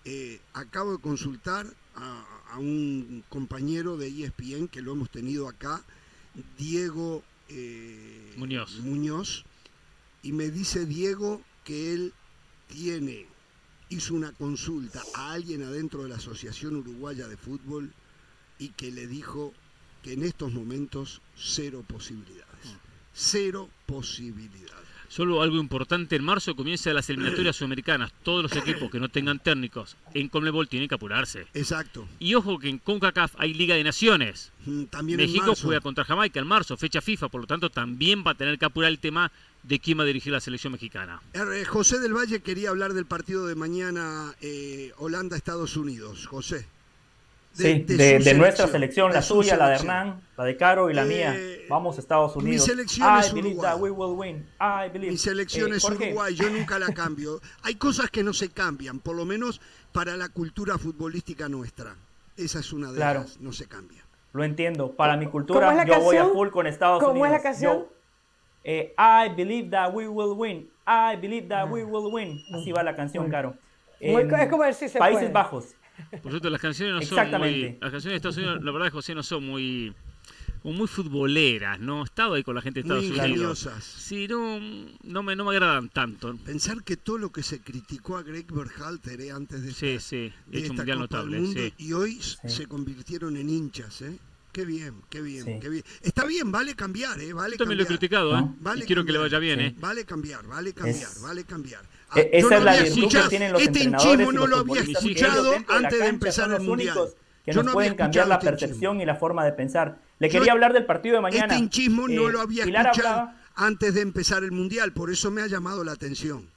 Eh, acabo de consultar a, a un compañero de ESPN que lo hemos tenido acá, Diego eh, Muñoz. Muñoz, y me dice Diego que él tiene, hizo una consulta a alguien adentro de la Asociación Uruguaya de Fútbol y que le dijo que en estos momentos cero posibilidades. Cero posibilidades. Solo algo importante, en marzo comienzan las eliminatorias sudamericanas. Todos los equipos que no tengan técnicos en Conmebol tienen que apurarse. Exacto. Y ojo que en CONCACAF hay Liga de Naciones. Mm, También en México marzo. juega contra Jamaica en marzo, fecha FIFA, por lo tanto también va a tener que apurar el tema de quién va a dirigir la selección mexicana. Eh, José del Valle quería hablar del partido de mañana eh, Holanda-Estados Unidos. José. Sí, de, de nuestra selección, la su suya, la de. Hernán, la de Caro y la Eh, mía. Vamos a Estados mi Unidos. selección I es believe Uruguay. that we will win. I believe. Mi selección Eh, es Uruguay, yo nunca la cambio. Hay cosas que no se cambian, por lo menos para la cultura futbolística nuestra. Esa es una de Claro. ellas, no se cambia. Lo entiendo. Para mi ¿Cómo cultura, yo voy a full con Estados ¿Cómo es Unidos. la canción? Yo, eh, I believe that we will win. I believe that we will win. Así va la canción, Caro. Muy- es como ver si se Países puede. Bajos. Por cierto, las canciones no son muy. Las canciones de Estados Unidos, la verdad, José, no son muy. muy futboleras, ¿no? He estado ahí con la gente de Muy Estados Unidos. ingeniosas. Sí, no, no, me, no me agradan tanto. Pensar que todo lo que se criticó a Greg Berhalter eh, antes de Sí, esta, sí, de hecho un esta mundial Copa del notable, Mundo, sí. y hoy se convirtieron en hinchas, ¿eh? Qué bien, qué bien, Sí. qué bien. Está bien, vale cambiar, ¿eh? Vale Yo también lo he cambiar. criticado, ¿eh? ¿No? Vale y quiero que le cambiar. vaya bien, Sí. ¿eh? Vale cambiar, vale cambiar, Es- vale cambiar. E- esa yo es la virtud que escuchado- tienen los este entrenadores y no los lo había que escuchado de la antes de cancha empezar son el los mundial. únicos que Yo nos no pueden cambiar la este percepción hinchismo. y la forma de pensar. Le Yo- quería hablar del partido de mañana. Este hinchismo no Eh, lo había Pilar escuchado hablaba- antes de empezar el mundial, por eso me ha llamado la atención.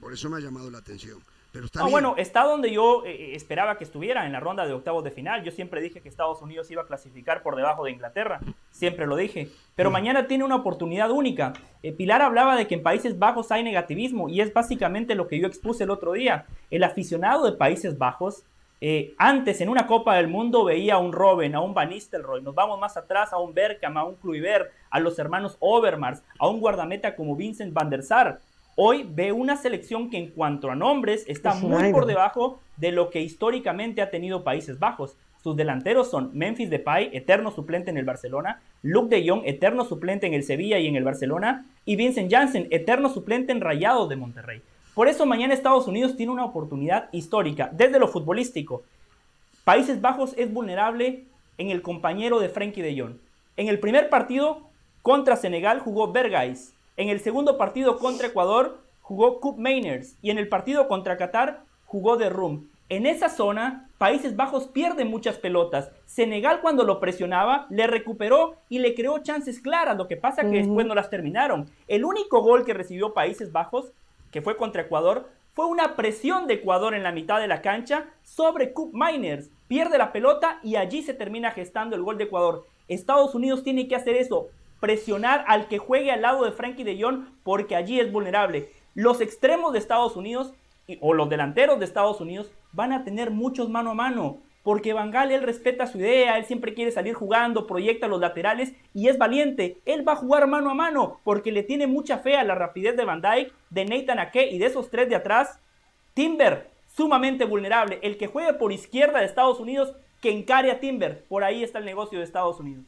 Por eso me ha llamado la atención. Pero está bien. bueno, está donde yo eh, esperaba que estuviera en la ronda de octavos de final. Yo siempre dije que Estados Unidos iba a clasificar por debajo de Inglaterra. Siempre lo dije. Pero mañana tiene una oportunidad única. Eh, Pilar hablaba de que en Países Bajos hay negativismo y es básicamente lo que yo expuse el otro día. El aficionado de Países Bajos eh, antes en una Copa del Mundo veía a un Robben, a un Van Nistelrooy, nos vamos más atrás a un Bergkamp, a un Kluivert, a los hermanos Overmars, a un guardameta como Vincent van der Sar. Hoy ve una selección que en cuanto a nombres está Es muy por debajo de lo que históricamente ha tenido Países Bajos. Sus delanteros son Memphis Depay, eterno suplente en el Barcelona, Luke de Jong, eterno suplente en el Sevilla y en el Barcelona, y Vincent Janssen, eterno suplente en Rayados de Monterrey. Por eso mañana Estados Unidos tiene una oportunidad histórica desde lo futbolístico. Países Bajos es vulnerable en el compañero de Frenkie de Jong. En el primer partido contra Senegal jugó Bergais. En el segundo partido contra Ecuador jugó Coop Mainers. Y en el partido contra Qatar jugó de Rum. En esa zona, Países Bajos pierde muchas pelotas. Senegal cuando lo presionaba, le recuperó y le creó chances claras. Lo que pasa que después no las terminaron. El único gol que recibió Países Bajos, que fue contra Ecuador, fue una presión de Ecuador en la mitad de la cancha sobre Coop Miners. Pierde la pelota y allí se termina gestando el gol de Ecuador. Estados Unidos tiene que hacer eso, presionar al que juegue al lado de Frankie de Jong porque allí es vulnerable. Los extremos de Estados Unidos o los delanteros de Estados Unidos van a tener muchos mano a mano. Porque Van Gaal, él respeta su idea, él siempre quiere salir jugando, proyecta los laterales y es valiente. Él va a jugar mano a mano porque le tiene mucha fe a la rapidez de Van Dijk, de Nathan Ake y de esos tres de atrás. Timber, sumamente vulnerable. El que juegue por izquierda de Estados Unidos, que encare a Timber. Por ahí está el negocio de Estados Unidos.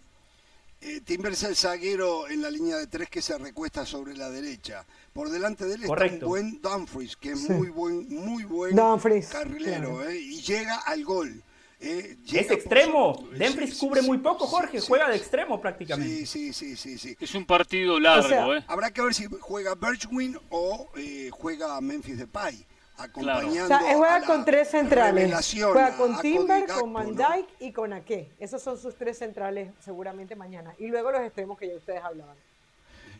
Eh, Timber es el zaguero en la línea de tres que se recuesta sobre la derecha. Por delante de él está Correcto. un buen Dumfries, que es Sí. muy buen, muy buen Dumfries, carrilero, claro. eh, y llega al gol. eh, Es extremo. sobre- Dumfries sí, cubre sí, muy poco, Jorge. sí, Juega de extremo prácticamente. Sí, sí, sí, sí, sí. Es un partido largo, O sea, ¿eh? Habrá que ver si juega Birchwin o eh, juega Memphis Depay, acompañando O sea, él juega la con tres centrales. Juega con Timber, con Van ¿no? Dijk y con Ake. Esos son sus tres centrales seguramente mañana. Y luego los extremos que ya ustedes hablaban.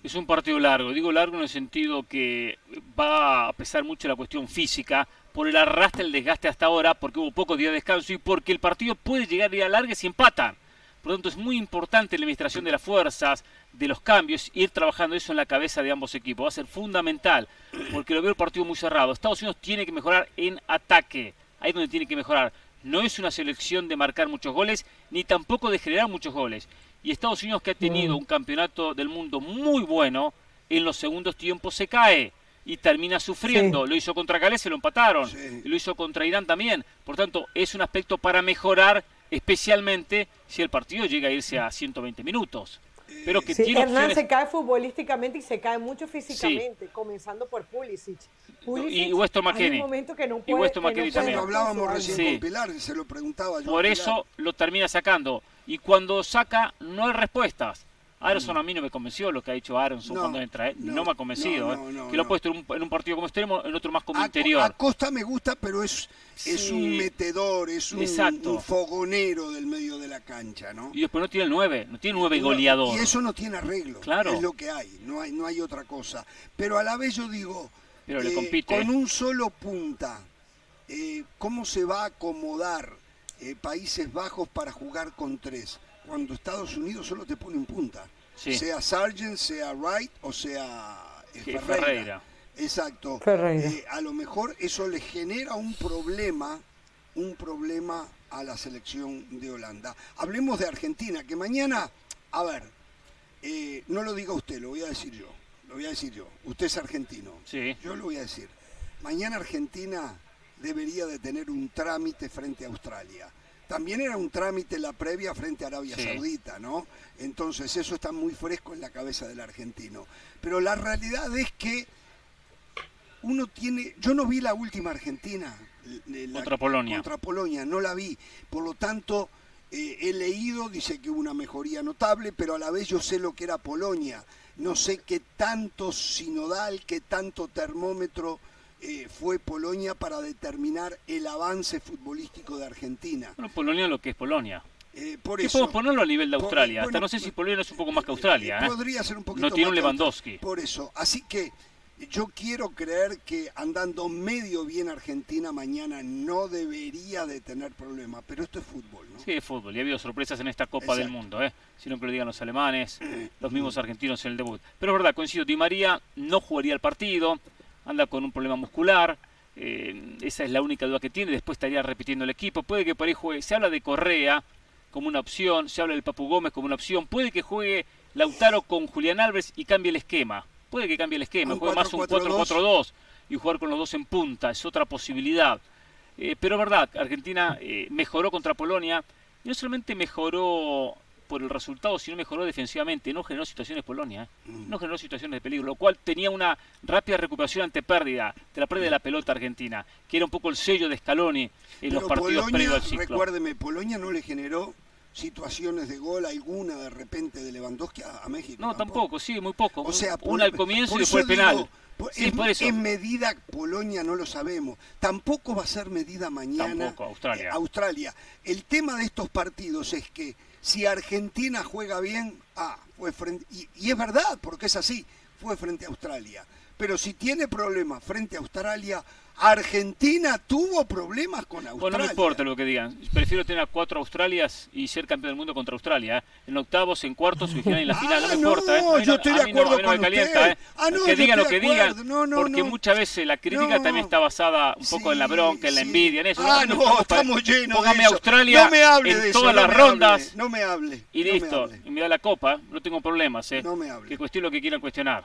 Es un partido largo. Digo largo en el sentido que va a pesar mucho la cuestión física por el arrastre, el desgaste hasta ahora, porque hubo pocos días de descanso y porque el partido puede llegar a ir a larga si empatan. Por lo tanto, es muy importante la administración de las fuerzas, de los cambios, ir trabajando eso en la cabeza de ambos equipos. Va a ser fundamental, porque lo veo el partido muy cerrado. Estados Unidos tiene que mejorar en ataque. Ahí es donde tiene que mejorar. No es una selección de marcar muchos goles, ni tampoco de generar muchos goles. Y Estados Unidos, que ha tenido un campeonato del mundo muy bueno, en los segundos tiempos se cae y termina sufriendo. Sí. Lo hizo contra Gales, se lo empataron. Sí. Lo hizo contra Irán también. Por tanto, es un aspecto para mejorar, especialmente si el partido llega a irse a 120 minutos. Pero que Sí, tiene Hernán opciones. se cae futbolísticamente y se cae mucho físicamente, comenzando por Pulisic. Pulisic y Weston McKennie. un momento que no Y puede, Weston no también. Lo hablábamos recién Sí. con Pilar, se lo preguntaba yo. Por eso lo termina sacando. Y cuando saca, no hay respuestas. Aronson a mí no me convenció lo que ha dicho Aronson No, cuando entra. ¿eh? No, no, me ha convencido. no, ¿eh? que lo ha puesto en un, en un partido como extremo, en otro más como A- interior. Acosta me gusta, pero es, un metedor, es un, fogonero del medio de la cancha, ¿no? Y después no tiene el 9, no tiene 9 No, goleador. Y eso no tiene arreglo. Claro. Es lo que hay, no hay, no hay otra cosa. Pero a la vez yo digo, Pero le eh, compite. con un solo punta, eh, ¿cómo se va a acomodar Países Bajos para jugar con tres? Cuando Estados Unidos solo te pone un punta. Sí. Sea Sargent, sea Wright o sea eh, Ferreira. Ferreira. Exacto. Ferreira. Eh, a lo mejor eso le genera un problema, un problema a la selección de Holanda. Hablemos de Argentina, que mañana, a ver, eh, no lo diga usted, lo voy a decir yo. Lo voy a decir yo. Usted es argentino. Sí. Yo lo voy a decir. Mañana Argentina debería de tener un trámite frente a Australia. También era un trámite la previa frente a Arabia Sí. Saudita, ¿no? Entonces eso está muy fresco en la cabeza del argentino. Pero la realidad es que uno tiene, yo no vi la última Argentina. la- Contra Polonia. Contra Polonia, no la vi. Por lo tanto, eh, he leído, dice que hubo una mejoría notable, pero a la vez yo sé lo que era Polonia. No sé qué tanto sinodal, qué tanto termómetro eh, fue Polonia para determinar el avance futbolístico de Argentina. Bueno, Polonia lo que es Polonia. Eh, por eso, podemos ponerlo a nivel de por- Australia. Hasta no sé si Polonia es un poco más que Australia. ¿eh? Podría ser un poquito No tiene un Lewandowski. Por eso. Así que yo quiero creer que andando medio bien Argentina mañana no debería de tener problemas. Pero esto es fútbol, ¿no? Sí, es fútbol. Y ha habido sorpresas en esta Copa del. Mundo, ¿eh? Sino que lo digan los alemanes, los mismos argentinos en el debut. Pero es verdad, coincido, Di María no jugaría el partido, anda con un problema muscular, eh, esa es la única duda que tiene, después estaría repitiendo el equipo, puede que por ahí juegue, se habla de Correa como una opción, se habla del Papu Gómez como una opción, puede que juegue Lautaro con Julián Álvarez y cambie el esquema, puede que cambie el esquema, Un juegue más un 4-4-2. 4-4-2 y jugar con los dos en punta, es otra posibilidad. Eh, pero es verdad, Argentina eh, mejoró contra Polonia, y no solamente mejoró por el resultado, sino mejoró defensivamente, no generó situaciones Polonia, ¿eh? Mm. no generó situaciones de peligro, lo cual tenía una rápida recuperación ante pérdida, de la pérdida de la pelota argentina, que era un poco el sello de Scaloni en los Pero partidos Polonia, previos al ciclo. recuérdeme, Polonia no le generó situaciones de gol alguna de repente de Lewandowski a, a México. No, tampoco, sí, muy poco. O sea, una al comienzo y después el penal. digo, por- sí, en, por eso. en medida Polonia no lo sabemos. Tampoco va a ser medida mañana Tampoco, Australia. eh, Australia. El tema de estos partidos es que si Argentina juega bien, ah, fue frente y, y es verdad, porque es así, fue frente a Australia. Pero si tiene problemas frente a Australia, Argentina tuvo problemas con Australia. Bueno, no me importa lo que digan. Prefiero tener a cuatro Australias y ser campeón del mundo contra Australia. ¿eh? En octavos, en cuartos, en final y en la final. No Ah, me no, importa. ¿eh? A mí yo no- estoy de no- acuerdo no me con usted. ¿eh? Ah, no, que yo digan lo que digan. No, no, porque no. muchas veces la crítica No. también está basada un poco en la bronca, en la sí. envidia, en eso. Ah, No, no, estamos llenos Póngame de eso. Australia no me hable en de eso, todas no las me rondas hable, no me hable. y no me listo. hable. y me da la copa. No tengo problemas. ¿eh? No me hable. Que cuestión lo que quieran cuestionar.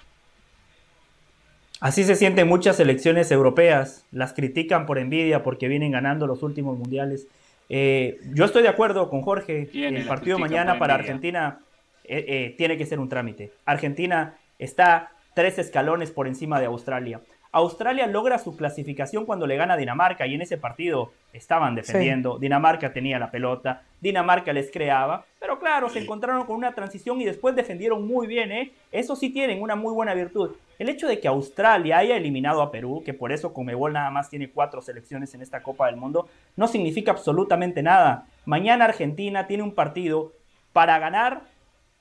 Así se sienten muchas selecciones europeas, las critican por envidia porque vienen ganando los últimos mundiales. Eh, yo estoy de acuerdo con Jorge, ¿Quiénes el partido mañana para envidia? Argentina eh, eh, tiene que ser un trámite. Argentina está tres escalones por encima de Australia. Australia logra su clasificación cuando le gana a Dinamarca y en ese partido estaban defendiendo, Dinamarca tenía la pelota, Dinamarca les creaba, pero claro, se encontraron con una transición y después defendieron muy bien, ¿eh? Eso sí tienen una muy buena virtud. El hecho de que Australia haya eliminado a Perú, que por eso Comebol nada más tiene cuatro selecciones en esta Copa del Mundo, no significa absolutamente nada. Mañana Argentina tiene un partido para ganar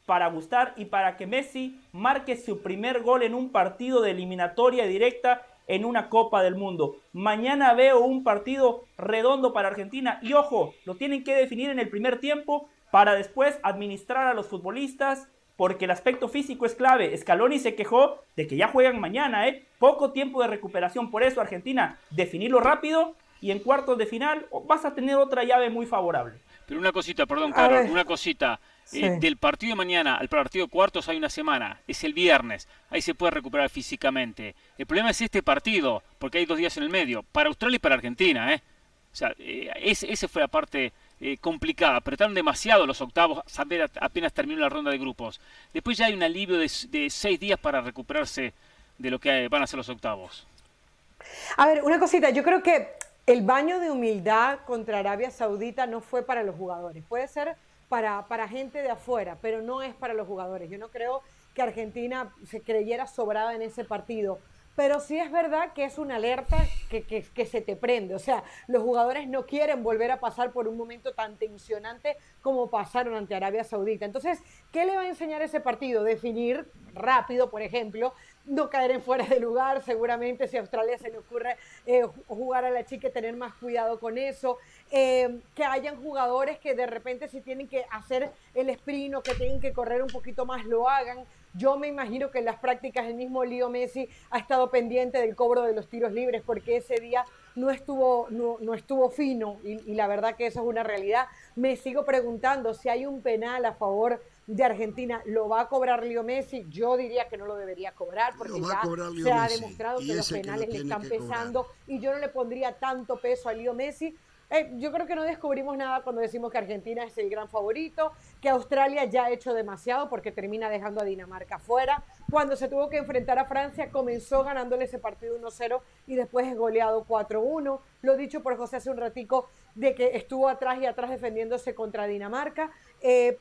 para gustar y para que Messi marque su primer gol en un partido de eliminatoria directa en una Copa del Mundo. Mañana veo un partido redondo para Argentina y ojo, lo tienen que definir en el primer tiempo para después administrar a los futbolistas porque el aspecto físico es clave. Scaloni se quejó de que ya juegan mañana, ¿eh? Poco tiempo de recuperación, por eso Argentina, definirlo rápido y en cuartos de final vas a tener otra llave muy favorable. Pero una cosita, perdón, Carol, una cosita. Eh, del partido de mañana al partido de cuartos hay una semana, es el viernes, ahí se puede recuperar físicamente. El problema es este partido, porque hay dos días en el medio, para Australia y para Argentina, ¿eh? O sea, eh, esa fue la parte eh, complicada, apretaron demasiado los octavos, apenas terminó la ronda de grupos. Después ya hay un alivio de, de seis días para recuperarse de lo que van a ser los octavos. A ver, una cosita, yo creo que el baño de humildad contra Arabia Saudita no fue para los jugadores, puede ser para, para gente de afuera, pero no es para los jugadores. Yo no creo que Argentina se creyera sobrada en ese partido. Pero sí es verdad que es una alerta que, que, que, se te prende. O sea, los jugadores no quieren volver a pasar por un momento tan tensionante como pasaron ante Arabia Saudita. Entonces, ¿qué le va a enseñar ese partido? Definir rápido, por ejemplo, no caer en fuera de lugar, seguramente si a Australia se le ocurre eh, jugar a la chica, tener más cuidado con eso, eh, que hayan jugadores que de repente si tienen que hacer el sprint o que tienen que correr un poquito más, lo hagan. Yo me imagino que en las prácticas el mismo Leo Messi ha estado pendiente del cobro de los tiros libres porque ese día no estuvo, no, no estuvo fino y, y la verdad que eso es una realidad. Me sigo preguntando si hay un penal a favor de Argentina lo va a cobrar Leo Messi, yo diría que no lo debería cobrar porque ya se ha demostrado que los penales le están pesando y yo no le pondría tanto peso a Leo Messi. Eh, yo creo que no descubrimos nada cuando decimos que Argentina es el gran favorito, que Australia ya ha hecho demasiado porque termina dejando a Dinamarca fuera. Cuando se tuvo que enfrentar a Francia, comenzó ganándole ese partido 1-0 y después es goleado 4-1. Lo dicho por José hace un ratico de que estuvo atrás y atrás defendiéndose contra Dinamarca. Eh,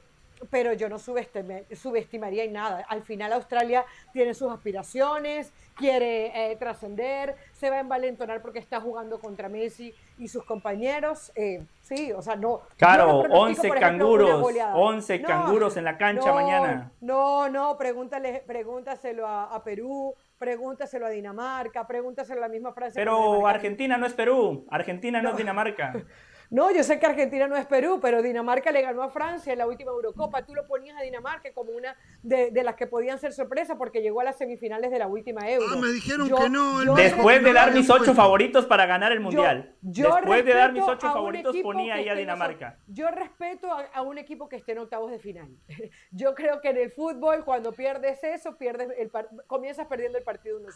pero yo no subestimaría en nada. Al final Australia tiene sus aspiraciones, quiere eh, trascender, se va a envalentonar porque está jugando contra Messi y sus compañeros. Eh, sí, o sea, no. Claro, 11 canguros, 11 canguros en la cancha mañana. No, no, pregúntale, pregúntaselo a, a Perú, pregúntaselo a Dinamarca, pregúntaselo a la misma Francia. Pero Argentina no es Perú, Argentina no, no es Dinamarca. No, yo sé que Argentina no es Perú, pero Dinamarca le ganó a Francia en la última Eurocopa. Tú lo ponías a Dinamarca como una de, de las que podían ser sorpresa porque llegó a las semifinales de la última Euro. Ah, me dijeron que no. Yo, Después de dar mis ocho favoritos para ganar el Mundial. Yo, Después de dar mis ocho favoritos ponía ahí a Dinamarca. Yo respeto a, a, un equipo que esté en octavos de final. Yo creo que en el fútbol cuando pierdes eso, pierdes el comienzas perdiendo el partido 1-0.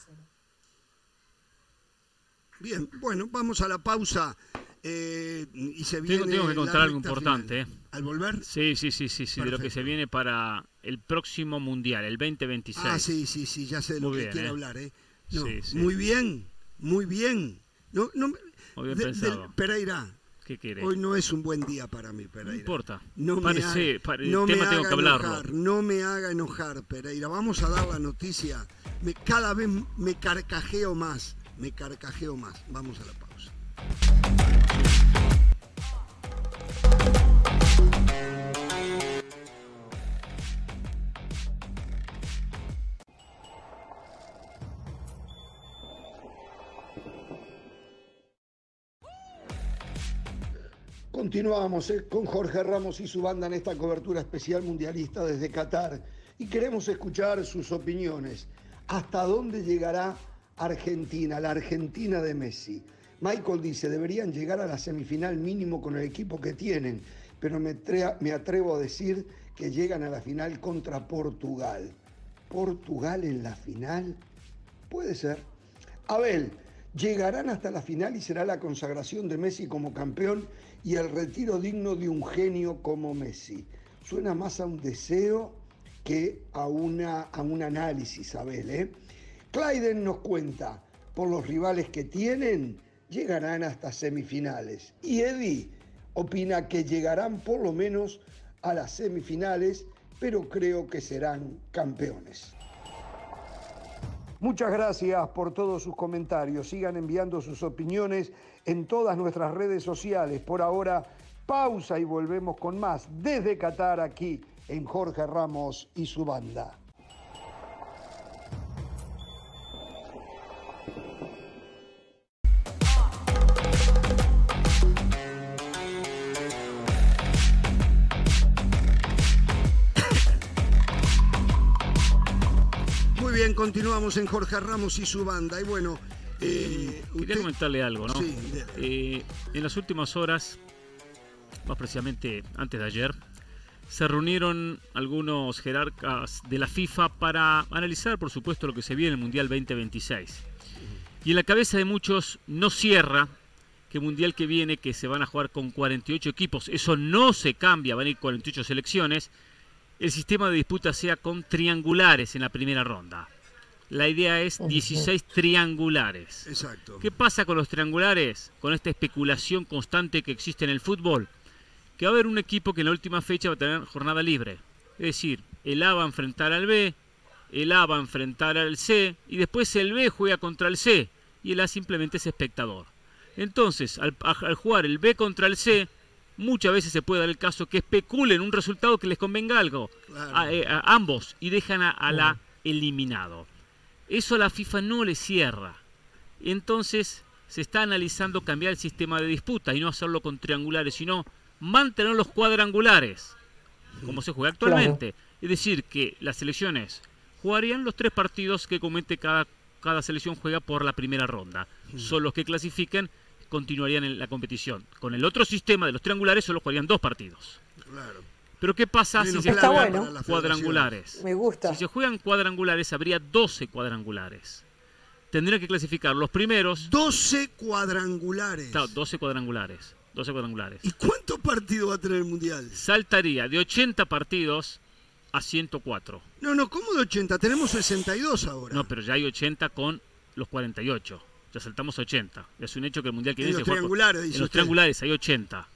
Bien, bueno, vamos a la pausa. Eh, y se viene tengo, tengo que contar algo importante. Eh. ¿Al volver? Sí, sí, sí, sí, sí de lo que se viene para el próximo Mundial, el 2026. Ah, sí, sí, sí, ya sé de lo que quiere eh. hablar. ¿eh? No, sí, sí. Muy bien, muy bien. No, no, muy bien de, pensado. De, Pereira. ¿Qué? Hoy no es un buen día para mí, Pereira. No importa. No Parece, me haga, pare, no tema me tengo haga que hablarlo. Enojar, no me haga enojar, Pereira. Vamos a dar la noticia. Me, cada vez me carcajeo más. Me carcajeo más. Vamos a la pausa. Continuamos eh, con Jorge Ramos y su banda en esta cobertura especial mundialista desde Qatar y queremos escuchar sus opiniones. ¿Hasta dónde llegará Argentina, la Argentina de Messi? Michael dice, deberían llegar a la semifinal mínimo con el equipo que tienen, pero me, me atrevo a decir que llegan a la final contra Portugal. ¿Portugal en la final? Puede ser. Abel, llegarán hasta la final y será la consagración de Messi como campeón y el retiro digno de un genio como Messi. Suena más a un deseo que a, una, a un análisis, Abel. ¿eh? Clyden nos cuenta, por los rivales que tienen, llegarán hasta semifinales. Y Eddie opina que llegarán por lo menos a las semifinales, pero creo que serán campeones. Muchas gracias por todos sus comentarios. Sigan enviando sus opiniones en todas nuestras redes sociales. Por ahora, pausa y volvemos con más desde Qatar aquí en Jorge Ramos y su banda. Muy bien, continuamos en Jorge Ramos y su banda. Y bueno, eh, Quería usted- comentarle algo, ¿no? Sí. Eh, en las últimas horas, más precisamente antes de ayer, se reunieron algunos jerarcas de la FIFA para analizar, por supuesto, lo que se viene en el Mundial 2026. Y en la cabeza de muchos no cierra que Mundial que viene, que se van a jugar con 48 equipos, eso no se cambia, van a ir 48 selecciones, el sistema de disputa sea con triangulares en la primera ronda. La idea es 16 triangulares. Exacto. ¿Qué pasa con los triangulares? Con esta especulación constante que existe en el fútbol. Que va a haber un equipo que en la última fecha va a tener jornada libre. Es decir, el A va a enfrentar al B, el A va a enfrentar al C, y después el B juega contra el C, y el A simplemente es espectador. Entonces, al, al jugar el B contra el C, muchas veces se puede dar el caso que especulen un resultado que les convenga algo Claro. a, eh, a ambos y dejan a, a la eliminado. Eso a la FIFA no le cierra. Entonces se está analizando cambiar el sistema de disputa y no hacerlo con triangulares, sino mantener los cuadrangulares, como se juega actualmente. Es decir, que las selecciones jugarían los tres partidos que comúnmente cada, cada selección juega por la primera ronda. Son los que clasifican, continuarían en la competición. Con el otro sistema de los triangulares solo jugarían dos partidos. Claro. Pero ¿qué pasa si se juegan bueno. cuadrangulares? Me gusta. Si se juegan cuadrangulares, habría 12 cuadrangulares. Tendrían que clasificar los primeros. 12 cuadrangulares. Claro, 12 cuadrangulares. 12 cuadrangulares. ¿Y cuántos partidos va a tener el Mundial? Saltaría de 80 partidos a 104. No, no, ¿cómo de 80? Tenemos 62 ahora. No, pero ya hay 80 con los 48. Ya saltamos a 80. Es un hecho que el mundial que En viene los se juega con- triangulares, dice En los triangulares hay 80.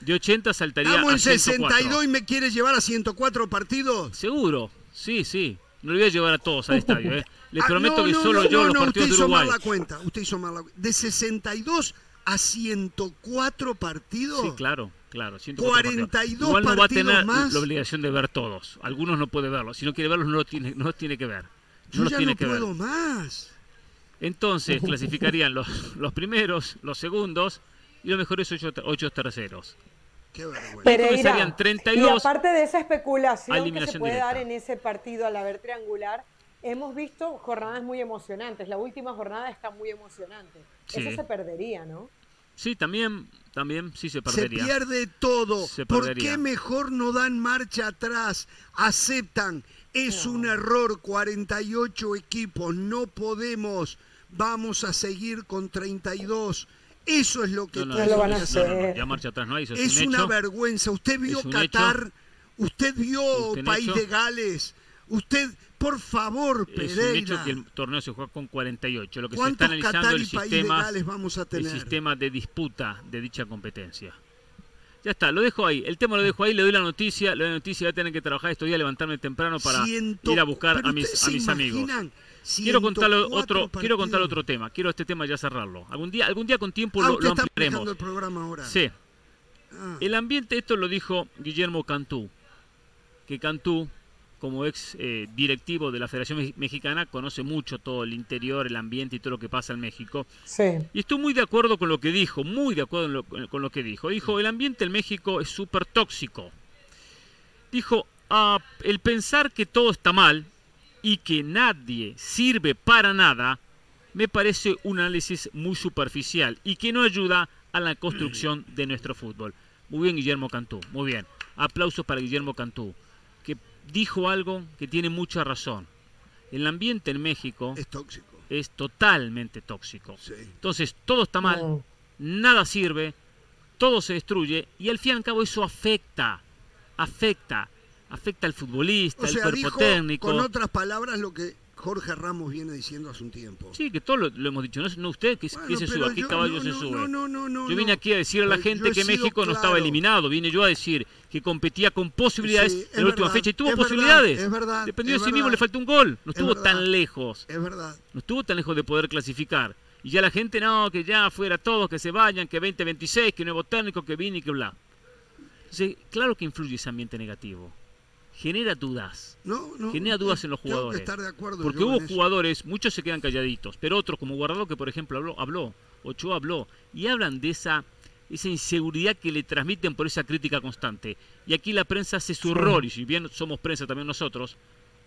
De 80 saltaría Estamos a en 104. 62 y me quieres llevar a 104 partidos. Seguro. Sí, sí. No le voy a llevar a todos al estadio, ¿eh? Les Ah, prometo no, que no, solo no, yo no, los no, partidos usted de hizo mal Uruguay. la cuenta. Usted hizo mal la cuenta. De 62 a 104 partidos. Sí, claro, claro. 104 partidos. 42 Igual no va a tener más. la obligación de ver todos. Algunos no puede verlos. Si no quiere verlos, no los tiene, no los tiene que ver. No Yo los ya tiene no que ver. puedo más. Entonces clasificarían los, los primeros, los segundos y los mejores ocho, ocho terceros. Qué vergüenza. Pereira, serían 32 y aparte de esa especulación que se puede directa. dar en ese partido al haber triangular, hemos visto jornadas muy emocionantes. La última jornada está muy emocionante. Sí. Eso se perdería, ¿no? Sí, también, también sí se Se perdería. pierde todo. Se ¿Por qué mejor no dan marcha atrás? Aceptan. Es un error. 48 equipos. No podemos. Vamos a seguir con 32. Eso es lo que No, no, No tiene lo van a hacer. ya marcha atrás no hay, eso es, Es un una hecho. vergüenza. Usted vio un Qatar, usted vio ¿Usted un País hecho? de Gales. Usted, por favor, Es un Pereira. hecho que el torneo se juega con 48. Lo que se está ¿Cuántos analizando el sistema, Gales vamos a el sistema de disputa de dicha competencia. Ya está, lo dejo ahí. El tema lo dejo ahí, le doy la noticia. Le doy la noticia, voy a tener que trabajar estos días, levantarme temprano para Ciento- ir a buscar a mis, a mis amigos. Quiero contarle 104 otro, quiero contar otro tema. Quiero este tema ya cerrarlo. Algún día, algún día con tiempo Ah, lo, ampliaremos. el programa ahora. Sí. Ah. El ambiente, esto lo dijo Guillermo Cantú, que Cantú, como ex eh, directivo de la Federación Mex- Mexicana, conoce mucho todo el interior, el ambiente y todo lo que pasa en México. Sí. Y estoy muy de acuerdo con lo que dijo, muy de acuerdo lo- con lo que dijo. Dijo, el ambiente en México es súper tóxico. Dijo, "Ah, el pensar que todo está mal y que nadie sirve para nada, me parece un análisis muy superficial y que no ayuda a la construcción de nuestro fútbol. Muy bien, Guillermo Cantú, muy bien. Aplausos para Guillermo Cantú, que dijo algo que tiene mucha razón. El ambiente en México Es tóxico. es totalmente tóxico. Sí. Entonces, todo está mal, nada sirve, todo se destruye y al fin y al cabo eso afecta, afecta afecta al futbolista, O al sea, cuerpo dijo técnico. con otras palabras lo que Jorge Ramos viene diciendo hace un tiempo. Sí, que todo lo, lo hemos dicho, no, no usted, que, Bueno, que se suba, qué caballo no, se no, sube. No, no, no, no. yo vine aquí a decirle a la gente que México no estaba eliminado, vine yo a decir que competía con posibilidades Sí, en la última fecha y tuvo es verdad, posibilidades. es verdad, Dependió es de sí mismo, le faltó un gol, no Es estuvo tan lejos. Es verdad. No estuvo tan lejos de poder clasificar. Y ya la gente, no, que ya fuera todos, que se vayan, que 2026, que nuevo técnico, que vine y que bla. Entonces, claro que influye ese ambiente negativo. Genera dudas. No, no, genera dudas en los jugadores. estar de acuerdo Porque hubo jugadores, muchos se quedan calladitos, pero otros, como Guardado, que por ejemplo habló, habló Ochoa habló, y hablan de esa, esa inseguridad que le transmiten por esa crítica constante. Y aquí la prensa hace su rol, y si bien somos prensa también nosotros,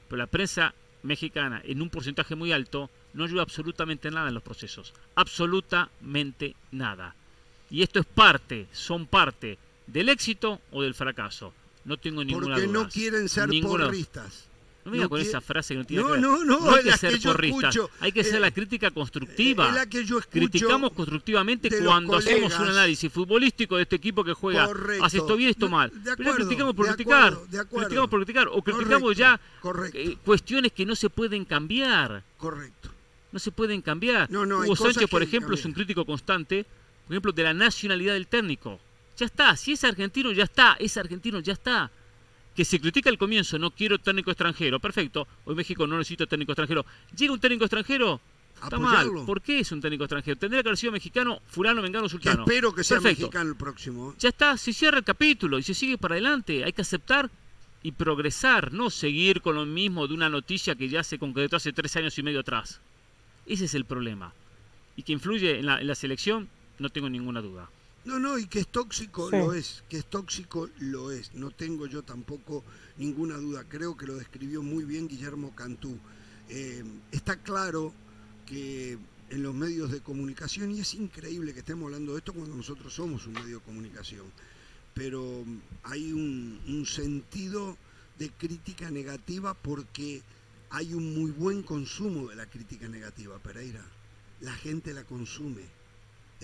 pero la prensa mexicana, en un porcentaje muy alto, no ayuda absolutamente nada en los procesos. Absolutamente nada. Y esto es parte, son parte del éxito o del fracaso. No tengo ninguna Porque duda. no quieren ser porristas. no me No con esa frase que no tiene No, que ver. no, no, hay es que ser que yo porrista. escucho. Hay que hacer Eh, la crítica constructiva. La que yo Criticamos constructivamente cuando hacemos un análisis futbolístico de este equipo que juega. Correcto. Hace esto bien, esto No, mal. de Pero acuerdo, criticamos por de criticar. acuerdo, de acuerdo. Criticamos por criticar. O criticamos Correcto, ya eh, cuestiones que no se pueden cambiar. Correcto. No se pueden cambiar. No, no, hay Hugo Sánchez, por hay ejemplo, es un crítico constante, por ejemplo, de la nacionalidad del técnico. Ya está, si es argentino, ya está, es argentino, ya está. Que se critica al comienzo, no quiero técnico extranjero, perfecto. Hoy México no necesita técnico extranjero. Llega un técnico extranjero, está Apoyarlo. mal. ¿Por qué es un técnico extranjero? Tendría que haber sido mexicano, fulano, vengano, Que sultano. espero que sea Perfecto. mexicano el próximo. Ya está, se cierra el capítulo y se sigue para adelante. Hay que aceptar y progresar, no seguir con lo mismo de una noticia que ya se concretó hace tres años y medio atrás. Ese es el problema. Y que influye en la, en la selección, no tengo ninguna duda. No, no, y que es tóxico Sí. lo es, que es tóxico lo es. No tengo yo tampoco ninguna duda. Creo que lo describió muy bien Guillermo Cantú. Eh, está claro que en los medios de comunicación, y es increíble que estemos hablando de esto cuando nosotros somos un medio de comunicación, pero hay un, un sentido de crítica negativa porque hay un muy buen consumo de la crítica negativa, Pereira. La gente la consume.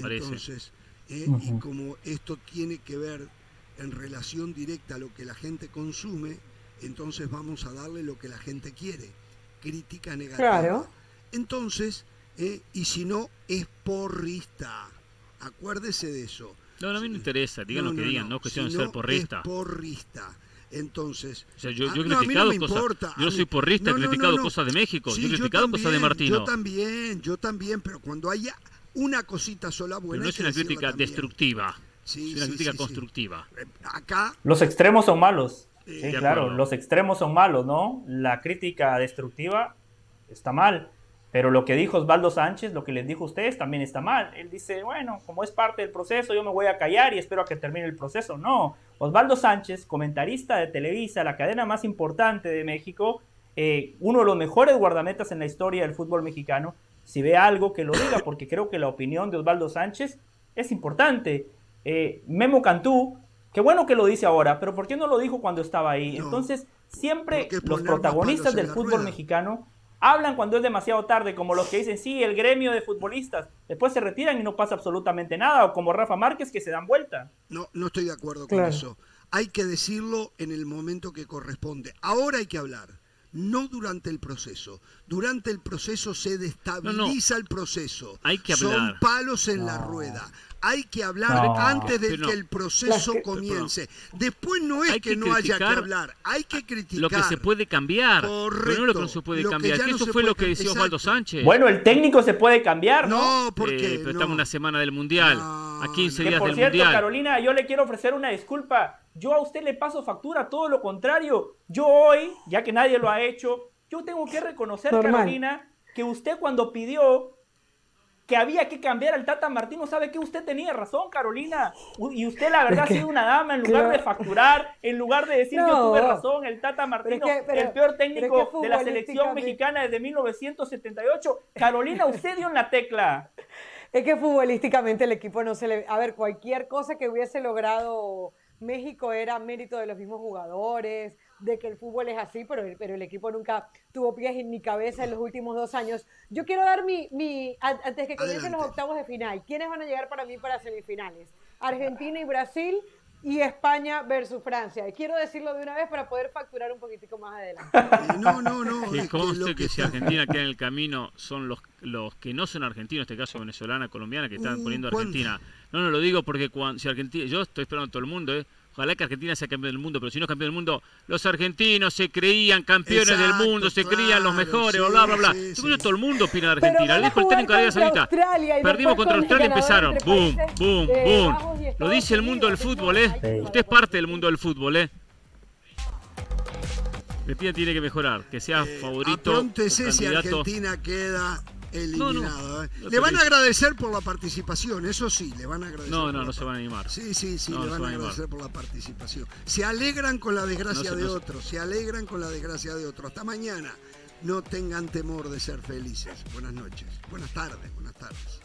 Parece. Entonces, eh, y como esto tiene que ver en relación directa a lo que la gente consume, entonces vamos a darle lo que la gente quiere, crítica negativa. Claro. Entonces, eh, y si no, es porrista. Acuérdese de eso. No, no, a mí no me interesa, digan No, lo que no, digan, no. no es cuestión de ser no, porrista. Es porrista. Entonces, O sea, yo, yo he no, a mí no criticado me cosas. importa, Yo no mí- soy porrista, no, he no, criticado no, no. cosas de México, Sí, yo he criticado cosas de Martino. Yo también, yo también, pero cuando haya una cosita sola Pero buena. no hay es una crítica también. destructiva, Sí, es una sí, crítica sí, constructiva. Eh, Acá, Los extremos son malos. Sí, claro, acuerdo. los extremos son malos, ¿no? La crítica destructiva está mal. Pero lo que dijo Osvaldo Sánchez, lo que les dijo a ustedes, también está mal. Él dice, bueno, como es parte del proceso, yo me voy a callar y espero a que termine el proceso. No, Osvaldo Sánchez, comentarista de Televisa, la cadena más importante de México, eh, uno de los mejores guardametas en la historia del fútbol mexicano, si ve algo que lo diga, porque creo que la opinión de Osvaldo Sánchez es importante. Eh, Memo Cantú, qué bueno que lo dice ahora, pero ¿por qué no lo dijo cuando estaba ahí? No, Entonces, siempre los protagonistas del fútbol rueda. mexicano hablan cuando es demasiado tarde, como los que dicen, sí, el gremio de futbolistas, después se retiran y no pasa absolutamente nada, o como Rafa Márquez que se dan vuelta. no, no estoy de acuerdo con Claro. eso. Hay que decirlo en el momento que corresponde. Ahora hay que hablar. No durante el proceso. Durante el proceso se destabiliza el proceso. Hay que Son hablar. palos en la rueda. Hay que hablar No. antes de que el proceso comience. Después no es Hay que, que no haya que hablar. Hay que criticar. Lo que se puede cambiar, pero no lo que Correcto. no se puede Lo cambiar. ya que no eso fue puede lo que decía Osvaldo. Sánchez. Bueno, el técnico se puede cambiar, ¿no? No, porque Eh, pero no. estamos en una semana del Mundial, No, a 15 Que días por del cierto, Mundial. Carolina, yo le quiero ofrecer una disculpa. Yo a usted le paso factura, todo lo contrario. Yo hoy, ya que nadie lo ha hecho, yo tengo que reconocer, Normal. Carolina, que usted cuando pidió que había que cambiar al Tata Martino, ¿sabe que Usted tenía razón, Carolina. Y usted, la verdad, ha sido una dama en lugar Claro. de facturar, en lugar de decir yo No. tuve razón, el Tata Martino, que- pero- el peor es técnico que de la selección mexicana desde 1978. Carolina, usted dio en la tecla. Es que futbolísticamente el equipo no se le... A ver, cualquier cosa que hubiese logrado México era mérito de los mismos jugadores, de que el fútbol es así, pero, el- pero el equipo nunca tuvo pies ni cabeza en los últimos dos años. Yo quiero dar mi... mi an- antes que comiencen los octavos de final, ¿quiénes van a llegar para mí para semifinales? Argentina y Brasil y España versus Francia. Y quiero decirlo de una vez para poder facturar un poquitico más adelante. No, no, no. Que es que conste lo que, que si Argentina queda en el camino son los, los que no son argentinos, en este caso venezolana, colombiana, que están Uh, poniendo. Argentina. No, no lo digo porque cuando, si Argentina, yo estoy esperando a todo el mundo, ¿eh? Ojalá que Argentina sea campeón del mundo, pero si no es campeón del mundo, los argentinos se creían campeones del mundo, se creían los claro, mejores, sí, bla, bla, bla. sí, todo el mundo opina de Argentina. Le el técnico. Australia y Perdimos contra Australia y empezaron. entre Boom, boom, eh, boom. Lo dice el mundo del fútbol, ¿eh? Usted es parte del mundo del fútbol, ¿eh? Argentina tiene que mejorar, que sea Eh, favorito. apróntese si. Argentina queda eliminado. ¿eh? no le van a agradecer por la participación, eso sí, le van a agradecer. No, no, no se van a animar. Sí, sí, sí, le van a agradecer por la participación. Se alegran con la desgracia de otros, se alegran con la desgracia de otros. Hasta mañana. No tengan temor de ser felices. Buenas noches. Buenas tardes, buenas tardes.